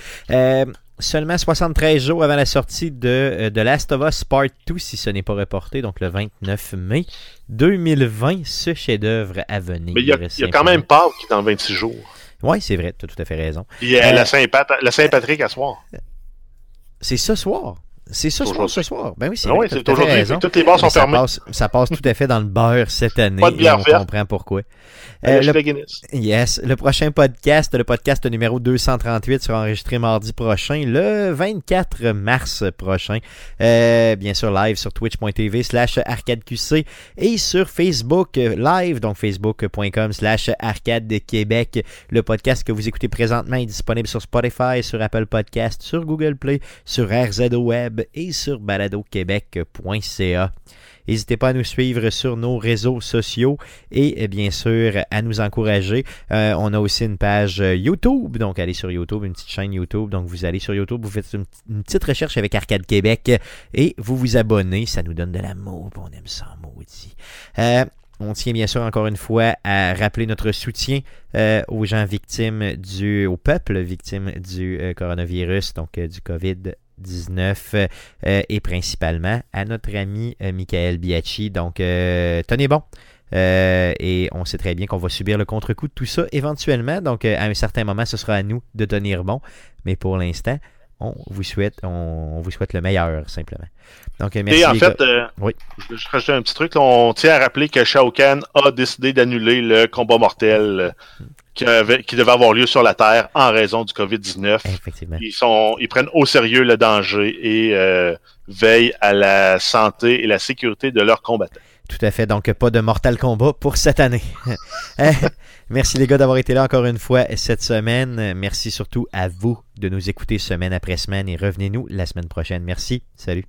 Euh, seulement 73 jours avant la sortie de euh, The Last of Us Part 2, si ce n'est pas reporté, donc le 29 mai 2020, ce chef-d'œuvre à venir. Mais il y a, il y a quand même Pâques qui est dans 26 jours. Oui, c'est vrai, tu as tout à fait raison. Euh, Euh, la Saint-Pat- la Saint-Patrick à soir. C'est ce soir. C'est ce soir, ce soir. Ben oui, c'est Ah oui, aujourd'hui. Toutes les bars sont fermées. passe, ça passe tout à fait dans le beurre cette année. Pas de et bière on verte. comprend pourquoi. Euh, le-. Yes, le prochain podcast, le podcast numéro 238 sera enregistré mardi prochain, le 24 mars prochain. Euh, bien sûr, live sur twitch.tv slash arcadeqc et sur Facebook euh, live, donc facebook.com slash arcade Québec. Le podcast que vous écoutez présentement est disponible sur Spotify, sur Apple Podcast, sur Google Play, sur RZO Web et sur baladoquebec.ca. N'hésitez pas à nous suivre sur nos réseaux sociaux et euh, bien sûr à nous encourager. Euh, on a aussi une page euh, YouTube, donc allez sur YouTube, une petite chaîne YouTube. Donc vous allez sur YouTube, vous faites une, petite recherche avec Arcade Québec et vous vous abonnez. Ça nous donne de l'amour, on aime ça, maudit. Euh, on tient bien sûr encore une fois à rappeler notre soutien aux gens victimes du, au peuple victime du coronavirus, donc du COVID-19 euh, et principalement à notre ami euh, Michael Biacci. Donc, euh, tenez bon. Euh, et on sait très bien qu'on va subir le contre-coup de tout ça éventuellement. Donc, euh, à un certain moment, ce sera à nous de tenir bon. Mais pour l'instant, on vous souhaite, on, on vous souhaite le meilleur, simplement. Donc, merci. Et en fait, euh, Oui. je, je rajoute un petit truc. on tient à rappeler que Shao Kahn a décidé d'annuler le combat mortel qui, avait- qui devait avoir lieu sur la Terre en raison du COVID-19. Effectivement. Ils, sont, ils prennent au sérieux le danger et euh, veillent à la santé et la sécurité de leurs combattants. Tout à fait. Donc, pas de Mortal Kombat pour cette année. Euh, Merci les gars d'avoir été là encore une fois cette semaine. Merci surtout à vous de nous écouter semaine après semaine et revenez-nous la semaine prochaine. Merci. Salut.